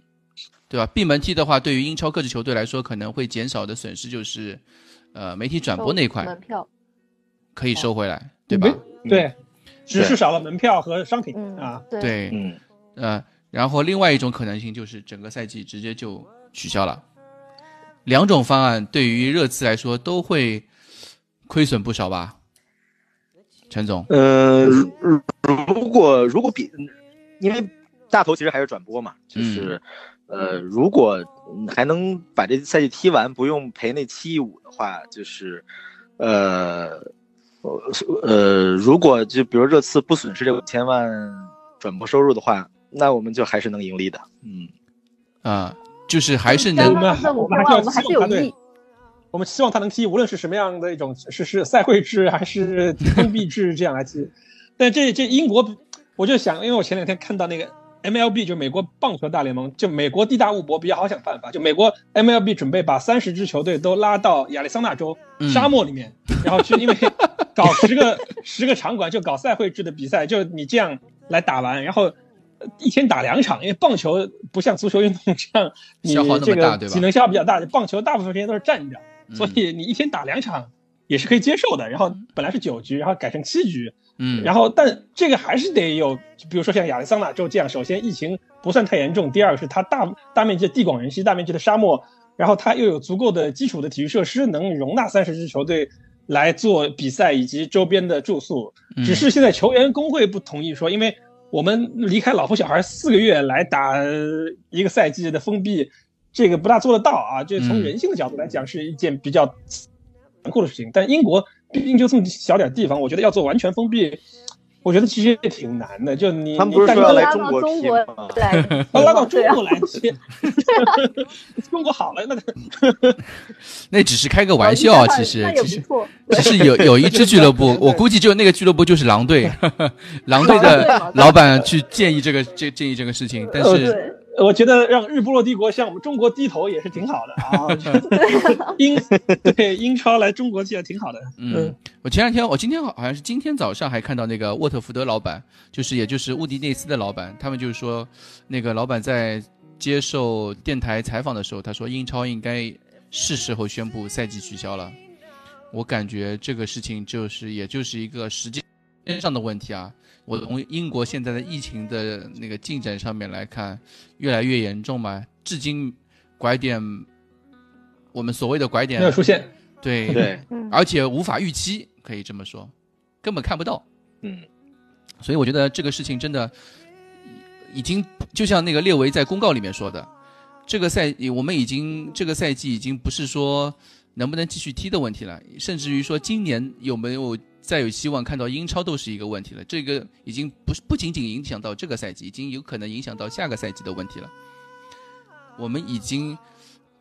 对吧？闭门踢的话，对于英超各支球队来说，可能会减少的损失就是，呃，媒体转播那一块门票可以收回来，对吧？对，只是少了门票和商品啊。对，嗯，呃，然后另外一种可能性就是整个赛季直接就取消了。两种方案对于热刺来说都会亏损不少吧？陈总，呃，如果如果比，因为大头其实还是转播嘛，就是，呃，如果还能把这赛季踢完，不用赔那七亿五的话，就是，呃，呃，如果就比如热刺不损失这五千万转播收入的话，那我们就还是能盈利的，嗯，啊，就是还是能，我们我们还是有利。我们希望他能踢，无论是什么样的一种，是是赛会制还是封闭制这样来踢。但这这英国，我就想，因为我前两天看到那个 MLB，就美国棒球大联盟，就美国地大物博，比较好想办法。就美国 MLB 准备把三十支球队都拉到亚利桑那州沙漠里面，然后去，因为 搞十个十个场馆，就搞赛会制的比赛，就你这样来打完，然后一天打两场，因为棒球不像足球运动这样，你这个体能消耗比较大，棒球大部分时间都是站着。所以你一天打两场也是可以接受的。然后本来是九局，然后改成七局，嗯，然后但这个还是得有，比如说像亚利桑那州这样，首先疫情不算太严重，第二个是它大大面积的地广人稀，大面积的沙漠，然后它又有足够的基础的体育设施，能容纳三十支球队来做比赛以及周边的住宿。只是现在球员工会不同意说，因为我们离开老婆小孩四个月来打一个赛季的封闭。这个不大做得到啊！这从人性的角度来讲，是一件比较残酷的事情。但英国毕竟就这么小点地方，我觉得要做完全封闭，我觉得其实也挺难的。就你，他们不是说要来中国踢吗？拉到中国来踢，中国好了，那个 那只是开个玩笑，其实其实其实有有一支俱乐部，我估计就那个俱乐部就是狼队，狼队的老板去建议这个这建议这个事情，但是。我觉得让日不落帝国向我们中国低头也是挺好的啊。英对英超来中国其实挺好的。嗯，我前两天，我今天好好像是今天早上还看到那个沃特福德老板，就是也就是乌迪内斯的老板，他们就是说，那个老板在接受电台采访的时候，他说英超应该是时候宣布赛季取消了。我感觉这个事情就是也就是一个时间上的问题啊。我从英国现在的疫情的那个进展上面来看，越来越严重嘛。至今拐点，我们所谓的拐点没有出现，对对，而且无法预期，可以这么说，根本看不到。嗯，所以我觉得这个事情真的已经就像那个列维在公告里面说的，这个赛我们已经这个赛季已经不是说能不能继续踢的问题了，甚至于说今年有没有。再有希望看到英超都是一个问题了，这个已经不是不仅仅影响到这个赛季，已经有可能影响到下个赛季的问题了。我们已经，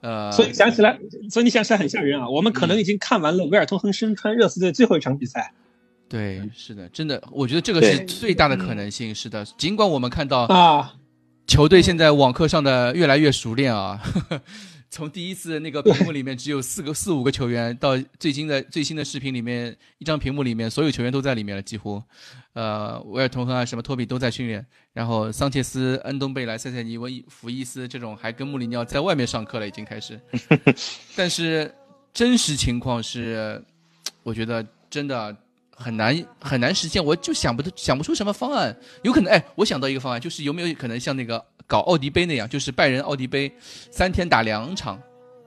呃，所以想起来，所以你想起来很吓人啊！我们可能已经看完了维尔通亨身穿热刺队最后一场比赛。对，是的，真的，我觉得这个是最大的可能性。是的，尽管我们看到啊，球队现在网课上的越来越熟练啊。从第一次那个屏幕里面只有四个 四五个球员，到最新的最新的视频里面，一张屏幕里面所有球员都在里面了，几乎，呃，维尔通亨啊，什么托比都在训练，然后桑切斯、恩东贝莱、塞塞尼、文福伊斯这种还跟穆里尼奥在外面上课了，已经开始。但是真实情况是，我觉得真的很难很难实现，我就想不想不出什么方案。有可能，哎，我想到一个方案，就是有没有可能像那个。搞奥迪杯那样，就是拜仁奥迪杯，三天打两场，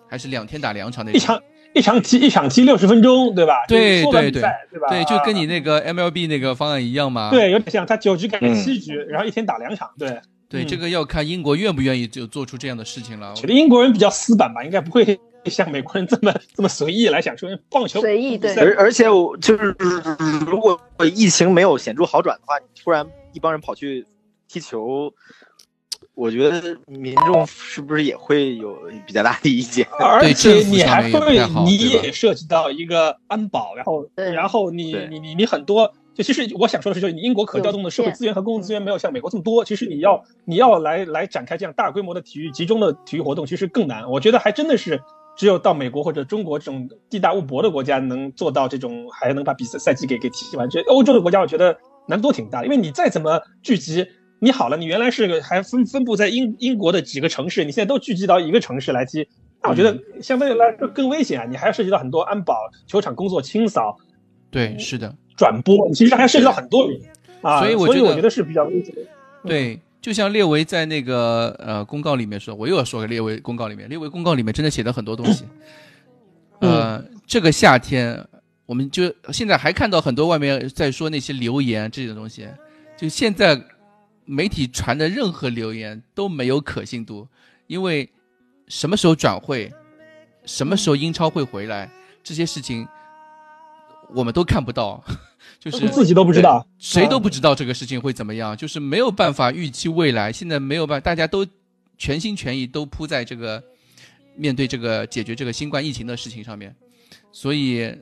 还是两天打两场那种？一场一场踢一场踢六十分钟，对吧？对对对，对吧？对，就跟你那个 MLB 那个方案一样嘛。对，有点像，他九局改成七局，然后一天打两场。对对，这个要看英国愿不愿意就做出这样的事情了。觉得英国人比较死板吧，应该不会像美国人这么这么随意来想说棒球随意对。而而且我就是如果疫情没有显著好转的话，你突然一帮人跑去踢球。我觉得民众是不是也会有比较大的意见？而且你还会，你也涉及到一个安保，然后，然后你你你你很多，就其实我想说的是，就是你英国可调动的社会资源和公共资源没有像美国这么多。其实你要你要来来展开这样大规模的体育集中的体育活动，其实更难。我觉得还真的是只有到美国或者中国这种地大物博的国家能做到这种，还能把比赛赛季给给踢完。这欧洲的国家，我觉得难度挺大的，因为你再怎么聚集，你好了，你原来是个还分分布在英英国的几个城市，你现在都聚集到一个城市来踢，那我觉得相对来说更危险啊！你还要涉及到很多安保、球场工作清扫，对，是的，转播，其实还涉及到很多人啊，所以我觉得是比较危险。对，就像列维在那个呃公告里面说，我又要说个列维公告里面，列维公告里面真的写了很多东西。呃，这个夏天，我们就现在还看到很多外面在说那些留言这种东西，就现在媒体传的任何留言都没有可信度，因为什么时候转会，什么时候英超会回来，这些事情我们都看不到，就是自己都不知道，谁都不知道这个事情会怎么样，就是没有办法预期未来，现在没有办法，大家都全心全意都扑在这个。面对这个解决这个新冠疫情的事情上面，所以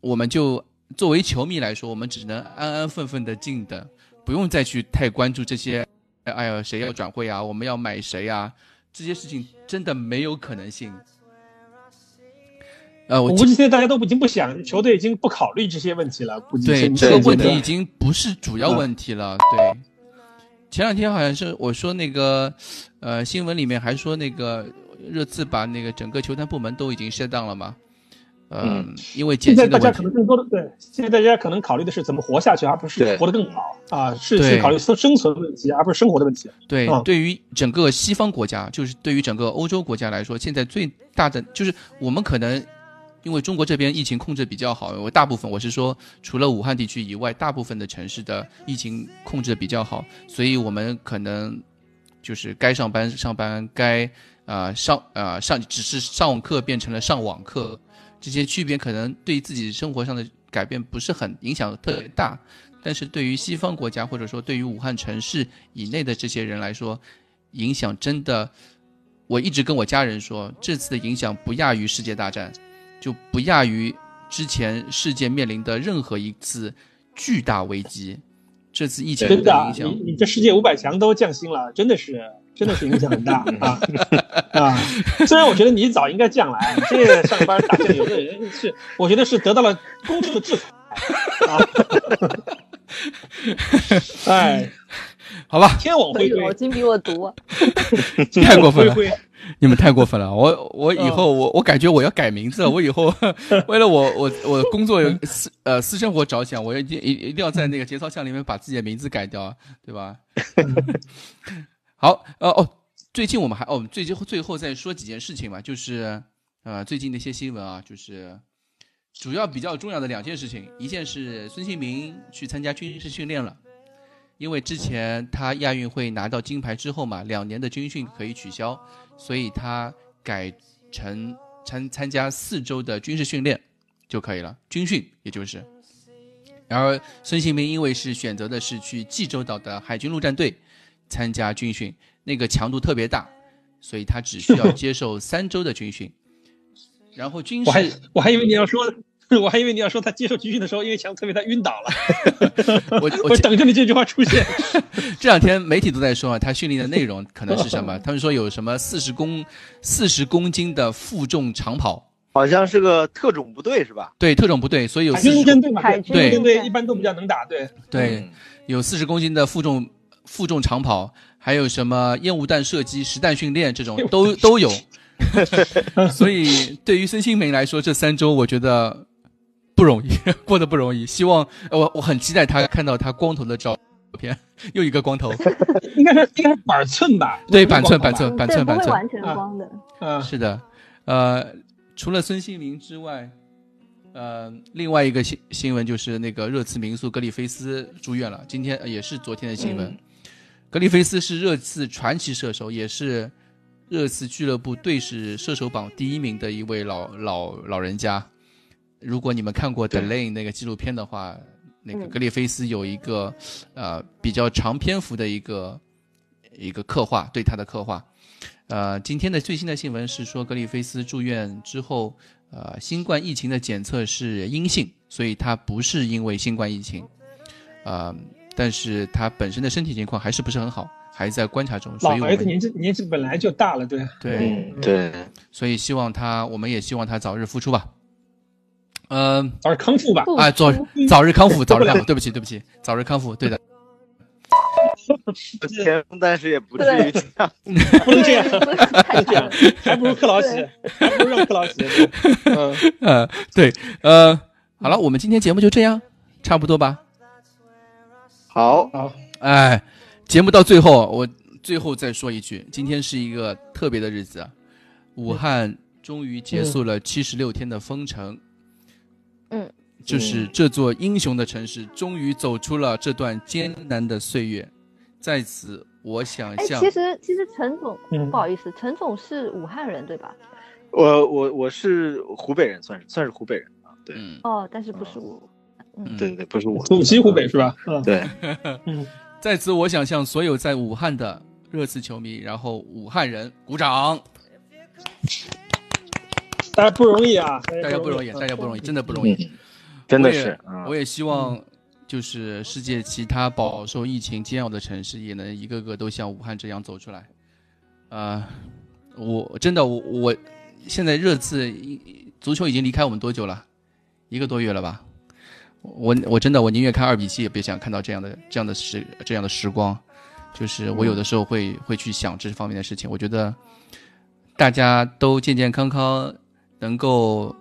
我们就作为球迷来说，我们只能安安分分的静等，不用再去太关注这些。哎呀，谁要转会啊？我们要买谁啊？这些事情真的没有可能性。呃，我估计现在大家都已经不想，球队已经不考虑这些问题了。估计对这个问题已经不是主要问题了。对，前两天好像是我说那个，呃，新闻里面还说那个。热刺把那个整个球探部门都已经卸档了嘛？嗯，因为现在大家可能更多的对，现在大家可能考虑的是怎么活下去，而不是活得更好啊，是去考虑生生存问题，而不是生活的问题。对，对于整个西方国家，就是对于整个欧洲国家来说，现在最大的就是我们可能因为中国这边疫情控制比较好，我大部分我是说，除了武汉地区以外，大部分的城市的疫情控制的比较好，所以我们可能就是该上班上班，该。啊，上啊上只是上网课变成了上网课，这些区别可能对自己生活上的改变不是很影响特别大，但是对于西方国家或者说对于武汉城市以内的这些人来说，影响真的，我一直跟我家人说，这次的影响不亚于世界大战，就不亚于之前世界面临的任何一次巨大危机，这次疫情真的影响，你你这世界五百强都降薪了，真的是。真的是影响很大 啊啊！虽然我觉得你早应该降来，你这上班打酱油的人是，我觉得是得到了公众的制裁啊！哎，好吧，天网恢恢，脑筋比我毒，太过分了，你们太过分了！我我以后我我感觉我要改名字，我以后为了我我我工作 私呃私生活着想，我一定一一定要在那个节操箱里面把自己的名字改掉，对吧？好，呃哦，最近我们还哦，最近最后再说几件事情嘛，就是呃最近的一些新闻啊，就是主要比较重要的两件事情，一件是孙兴民去参加军事训练了，因为之前他亚运会拿到金牌之后嘛，两年的军训可以取消，所以他改成参参加四周的军事训练就可以了，军训也就是，然而孙兴民因为是选择的是去济州岛的海军陆战队。参加军训，那个强度特别大，所以他只需要接受三周的军训。然后军事，我还我还以为你要说，我还以为你要说他接受集训的时候，因为强度特别大晕倒了。我我等着你这句话出现。这两天媒体都在说啊，他训练的内容可能是什么？他们说有什么四十公四十公斤的负重长跑，好像是个特种部队是吧？对，特种部队，所以有海军陆战队嘛，海军陆战队一般都比较能打，对对，有四十公斤的负重。负重长跑，还有什么烟雾弹射击、实弹训练这种都都有，所以对于孙兴民来说，这三周我觉得不容易，过得不容易。希望我我很期待他看到他光头的照片，又一个光头，应该是应该是板寸吧？对，板寸板寸板寸板寸，完全光的。嗯，是的，呃，除了孙兴民之外。呃，另外一个新新闻就是那个热刺名宿格里菲斯住院了。今天也是昨天的新闻。格里菲斯是热刺传奇射手，也是热刺俱乐部队史射手榜第一名的一位老老老人家。如果你们看过《The Lane》那个纪录片的话，那个格里菲斯有一个呃比较长篇幅的一个一个刻画，对他的刻画。呃，今天的最新的新闻是说格里菲斯住院之后。呃，新冠疫情的检测是阴性，所以他不是因为新冠疫情，呃，但是他本身的身体情况还是不是很好，还在观察中。老孩子年纪年纪本来就大了，对对对，所以希望他，我们也希望他早日复出吧。呃，早日康复吧。哎，早早日康复，早日康复。对不起，对不起，早日康复。对的。天，但是也不至于这样，不能这样，太这样，还不如克劳奇，还不如让克劳奇。嗯呃，对，呃，好了，我们今天节目就这样，差不多吧。好，好，哎，节目到最后，我最后再说一句，今天是一个特别的日子，武汉终于结束了七十六天的封城。嗯。就是这座英雄的城市，终于走出了这段艰难的岁月。在此，我想向……其实其实陈总，不好意思，陈总是武汉人对吧？我我我是湖北人，算是算是湖北人啊。对，哦，但是不是我。嗯，对对对，不是我。鲁西湖北是吧？嗯，对。嗯，在此，我想向所有在武汉的热刺球迷，然后武汉人鼓掌。大家不容易啊！大家不容易，大家不容易，真的不容易。真的是，我也希望，就是世界其他饱受疫情煎熬的城市，也能一个个都像武汉这样走出来。啊，我真的，我我现在热刺足球已经离开我们多久了？一个多月了吧？我我真的，我宁愿看二比七，也别想看到这样的这样的时这样的时光。就是我有的时候会会去想这方面的事情。我觉得大家都健健康康，能够。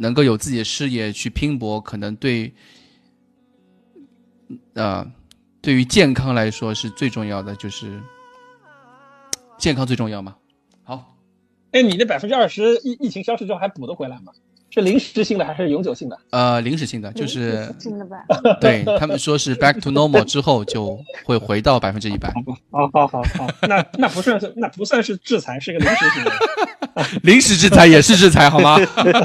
能够有自己的事业去拼搏，可能对，呃，对于健康来说是最重要的，就是健康最重要嘛。好，哎，你那百分之二十疫疫情消失之后还补得回来吗？是临时性的还是永久性的？呃，临时性的，就是性的吧。对他们说是 back to normal 之后就会回到百分之一百。好好好好，那那不算是那不算是制裁，是个临时性的。临时制裁也是制裁，好吗？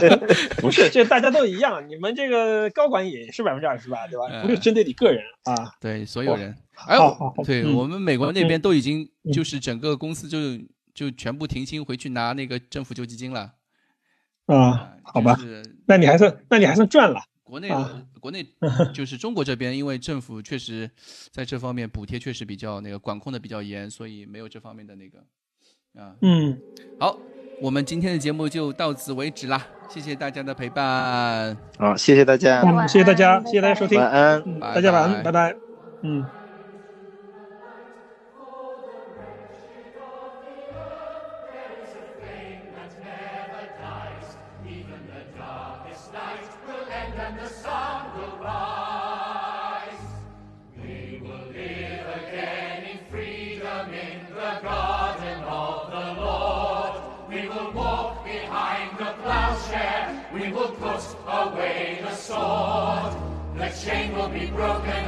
不是，这大家都一样。你们这个高管也是百分之二十吧，对吧？不是针对你个人啊。对，所有人。哎，对我们美国那边都已经就是整个公司就就全部停薪回去拿那个政府救济金了。啊，好吧。那你还算那你还算赚了。国内国 内就是中国这边，因为政府确实在这方面补贴确实比较那个管控的比较严，所以没有这方面的那个啊。嗯，好。我们今天的节目就到此为止啦，谢谢大家的陪伴。好，谢谢大家，谢谢大家，谢谢大家收听，晚安，大家晚安，拜拜，嗯。Chain will be broken